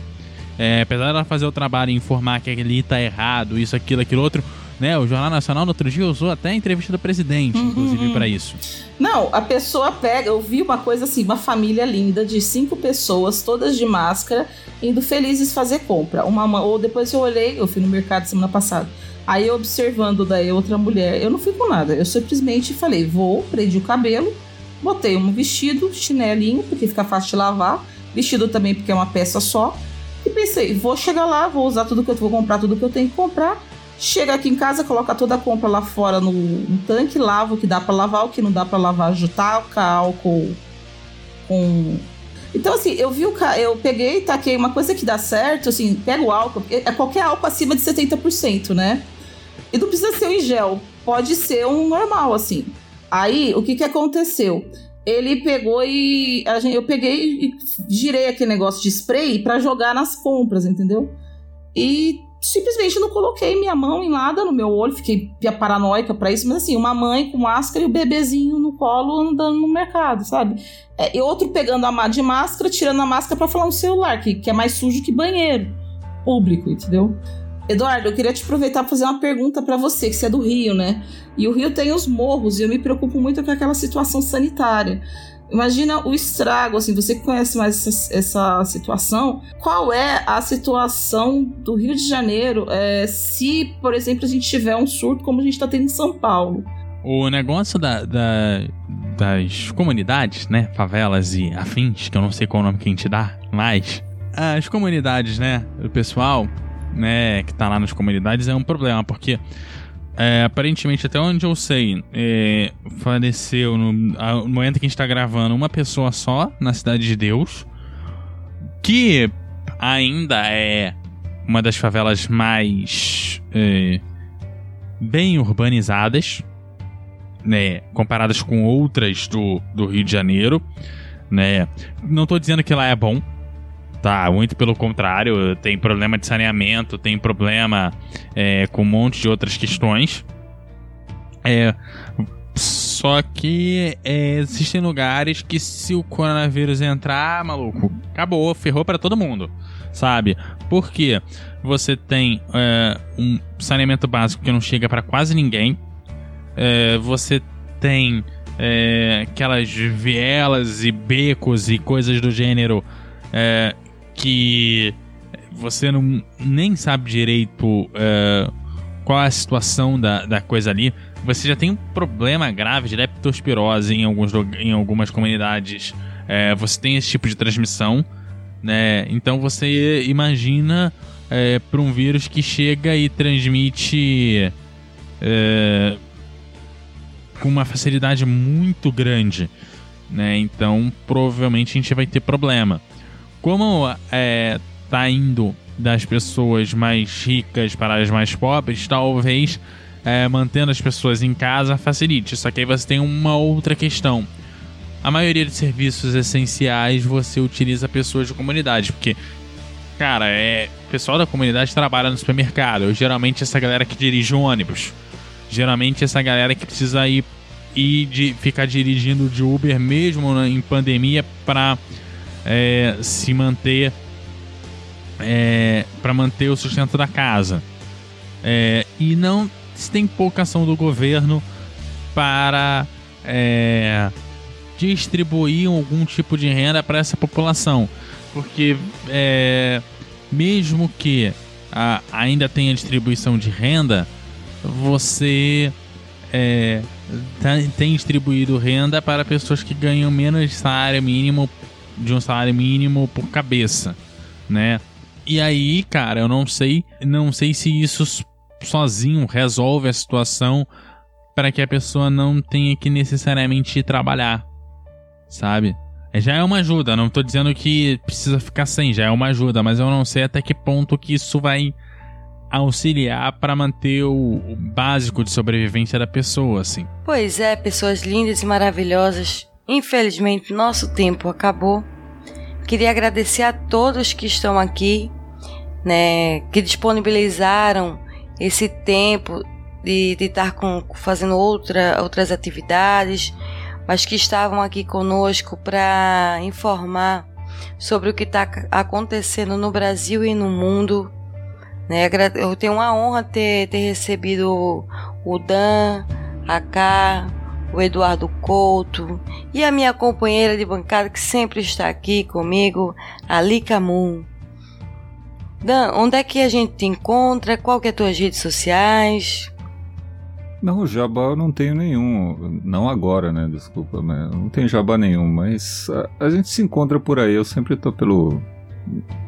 É, apesar dela fazer o trabalho e informar que ali tá errado, isso, aquilo, aquilo outro, Né, o Jornal Nacional no outro dia usou até a entrevista do presidente, uhum. inclusive, para isso. Não, a pessoa pega. Eu vi uma coisa assim, uma família linda de cinco pessoas, todas de máscara, indo felizes fazer compra. Uma ou depois eu olhei, eu fui no mercado semana passada. Aí observando daí outra mulher, eu não fui com nada. Eu simplesmente falei, vou, prendi o cabelo, botei um vestido, chinelinho, porque fica fácil de lavar, vestido também porque é uma peça só. E pensei, vou chegar lá, vou usar tudo que eu vou comprar, tudo que eu tenho que comprar Chega aqui em casa, coloca toda a compra lá fora no, no tanque, lava o que dá para lavar, o que não dá para lavar, taca álcool com. Então, assim, eu vi o eu peguei taquei uma coisa que dá certo, assim, pega o álcool, é qualquer álcool acima de 70%, né? E não precisa ser um em gel, pode ser um normal, assim. Aí, o que que aconteceu? Ele pegou e. Gente, eu peguei e girei aquele negócio de spray para jogar nas compras, entendeu? E simplesmente coloquei minha mão em nada no meu olho, fiquei paranoica para isso, mas assim, uma mãe com máscara e o bebezinho no colo andando no mercado, sabe? É, e outro pegando a de máscara, tirando a máscara para falar no celular, que, que é mais sujo que banheiro público, entendeu? Eduardo, eu queria te aproveitar para fazer uma pergunta para você, que você é do Rio, né? E o Rio tem os morros e eu me preocupo muito com aquela situação sanitária. Imagina o estrago, assim, você que conhece mais essa, essa situação, qual é a situação do Rio de Janeiro é, se, por exemplo, a gente tiver um surto como a gente está tendo em São Paulo? O negócio da, da, das comunidades, né, favelas e afins, que eu não sei qual o nome que a gente dá, mas as comunidades, né, o pessoal, né, que tá lá nas comunidades é um problema, porque é, aparentemente, até onde eu sei, é, faleceu no, no, momento que a gente está gravando uma pessoa só na Cidade de Deus, que ainda é uma das favelas mais é, bem urbanizadas, né, comparadas com outras do, do Rio de Janeiro, né. Não estou dizendo que lá é bom, Tá, muito pelo contrário, tem problema de saneamento, tem problema é, com um monte de outras questões. É, só que é, existem lugares que se o coronavírus entrar, maluco, acabou, ferrou para todo mundo, sabe? Porque você tem é, um saneamento básico que não chega para quase ninguém, é, você tem é, aquelas vielas e becos e coisas do gênero é, que você não nem sabe direito é, qual é a situação da, da coisa ali. Você já tem um problema grave de leptospirose em, alguns, em algumas comunidades. É, você tem esse tipo de transmissão, né? Então você imagina é, para um vírus que chega e transmite com uma facilidade muito grande, né? Então provavelmente a gente vai ter problema como é, tá indo das pessoas mais ricas para as mais pobres, talvez é, mantendo as pessoas em casa facilite. Só que aí você tem uma outra questão. A maioria de serviços essenciais você utiliza pessoas de comunidade, porque, cara, é pessoal da comunidade trabalha no supermercado. Geralmente essa galera que dirige um ônibus. Geralmente essa galera que precisa ir e de ficar dirigindo de Uber mesmo em pandemia para é, se manter é, para manter o sustento da casa. É, e não se tem pouca ação do governo para é, distribuir algum tipo de renda para essa população. Porque é, mesmo que a, ainda tenha distribuição de renda, você é, tem distribuído renda para pessoas que ganham menos salário mínimo de um salário mínimo por cabeça, né? E aí, cara, eu não sei, não sei se isso sozinho resolve a situação para que a pessoa não tenha que necessariamente trabalhar, sabe? Já é uma ajuda, não tô dizendo que precisa ficar sem, já é uma ajuda, mas eu não sei até que ponto que isso vai auxiliar para manter o, o, básico de sobrevivência da pessoa, assim. Pois é, pessoas lindas e maravilhosas Infelizmente, nosso tempo acabou. Queria agradecer a todos que estão aqui, né, que disponibilizaram esse tempo de, de estar com, fazendo outra, outras atividades, mas que estavam aqui conosco para informar sobre o que está acontecendo no Brasil e no mundo, Né? Eu tenho a honra ter, ter recebido o Dan, a K, o Eduardo Couto e a minha companheira de bancada que sempre está aqui comigo, a Lika Moon. Dan, onde é que a gente te encontra? Qual que é as tuas redes sociais? Não, jabá eu não tenho nenhum. Não agora, né? Desculpa, mas não tenho jabá nenhum. Mas a, a, gente se encontra por aí. Eu sempre tô pelo.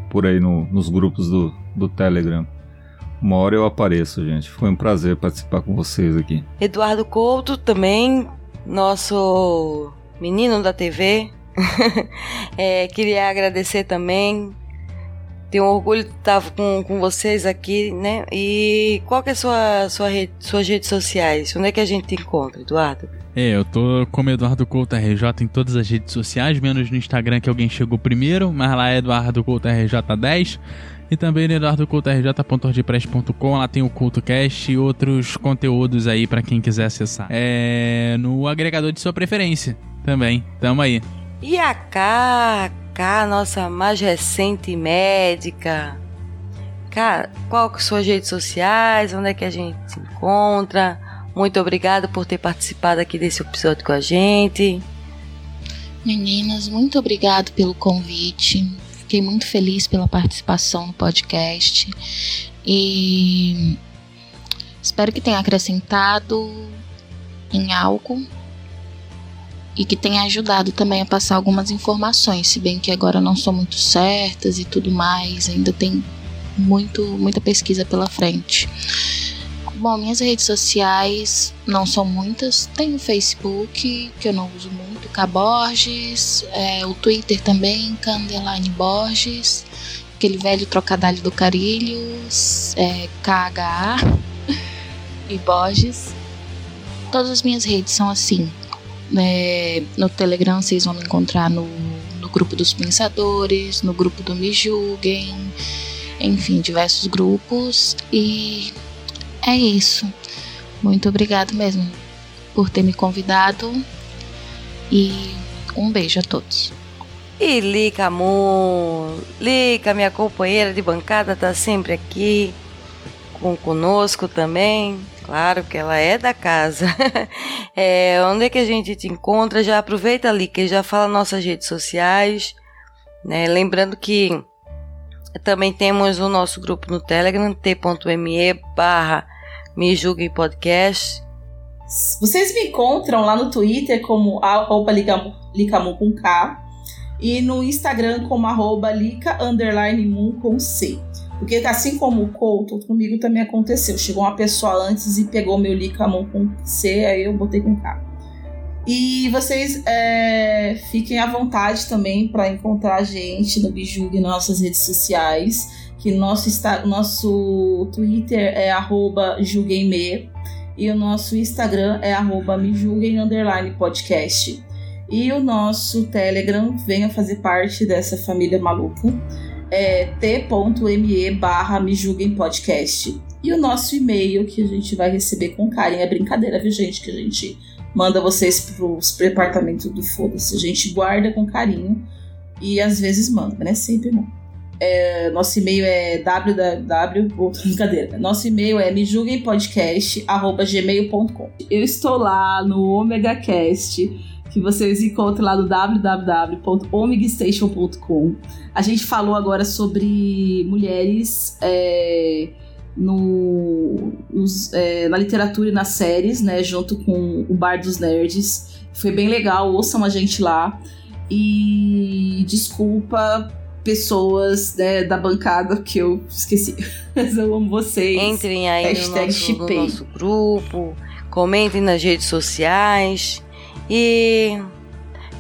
por aí no, nos grupos do, do Telegram. Uma hora eu apareço, gente. Foi um prazer participar com vocês aqui. Eduardo Couto também, nosso menino da TV. é, queria agradecer também tenho orgulho de estar com, com vocês aqui, né? E qual que é a sua, sua rede, suas redes sociais? Onde é que a gente te encontra, Eduardo? É, eu tô como Eduardo Couto RJ em todas as redes sociais, menos no Instagram que alguém chegou primeiro, mas lá é Eduardo Couto RJ10. E também no eduardocoutorj.ordpress.com, lá tem o CultoCast e outros conteúdos aí para quem quiser acessar. É no agregador de sua preferência também. Tamo aí. E a K, cá, nossa mais recente médica. Cara, qual que são suas redes sociais? Onde é que a gente se encontra? Muito obrigada por ter participado aqui desse episódio com a gente. Meninas, muito obrigado pelo convite. Fiquei muito feliz pela participação no podcast e espero que tenha acrescentado em algo e que tenha ajudado também a passar algumas informações, se bem que agora não são muito certas e tudo mais, ainda tem muito, muita pesquisa pela frente. Bom, minhas redes sociais não são muitas. Tem o Facebook, que eu não uso muito, Caborges, é, o Twitter também, Candeline Borges, aquele velho trocadilho do Carilhos, é, KHA e Borges. Todas as minhas redes são assim. É, no Telegram vocês vão me encontrar no, no grupo dos pensadores, no grupo do Me Julguem, enfim, diversos grupos. E é isso. Muito obrigado mesmo por ter me convidado. E um beijo a todos. E Lica, amor. Lica, minha companheira de bancada, tá sempre aqui com conosco também. Claro que ela é da casa. é, onde é que a gente te encontra? Já aproveita ali que já fala nossas redes sociais. Né? Lembrando que também temos o nosso grupo no Telegram, t.me barra me julguem podcast. Vocês me encontram lá no Twitter como arroba licamu com K e no Instagram como arroba lica underline com C. Porque assim como o Couto, comigo também aconteceu. Chegou uma pessoa antes e pegou meu Licamon com C, aí eu botei com K. E vocês é, fiquem à vontade também para encontrar a gente no Bijug nas nossas redes sociais. Que nosso, nosso Twitter é arroba julguemme e o nosso Instagram é arroba podcast. E o nosso Telegram venha fazer parte dessa família maluca é t.me barra podcast. E o nosso e-mail que a gente vai receber com carinho. É brincadeira, viu, gente? Que a gente manda vocês pros departamentos do foda-se. A gente guarda com carinho e às vezes manda, né? Sempre não. É, nosso e-mail é www. Outra brincadeira. Nosso e-mail é me gmail.com. Eu estou lá no OmegaCast que vocês encontram lá no www.omegastation.com. A gente falou agora sobre mulheres é, no, nos, é, na literatura e nas séries, né? Junto com o Bar dos Nerds. Foi bem legal, ouçam a gente lá. E desculpa pessoas né, da bancada que eu esqueci. Mas eu amo vocês. Entrem aí no nosso, no nosso grupo, comentem nas redes sociais. E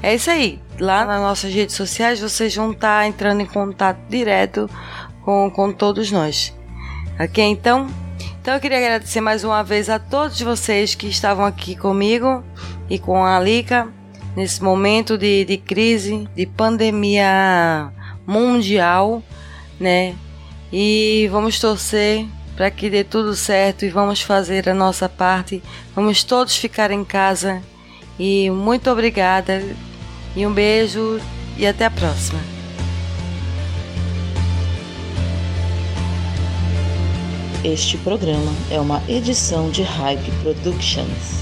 é isso aí. Lá nas nossas redes sociais vocês vão estar tá entrando em contato direto com, com todos nós. Ok? Então, então eu queria agradecer mais uma vez a todos vocês que estavam aqui comigo e com a Alica nesse momento de, de crise, de pandemia mundial, né? E vamos torcer para que dê tudo certo e vamos fazer a nossa parte. Vamos todos ficar em casa e muito obrigada e um beijo e até a próxima. Este programa é uma edição de Hype Productions.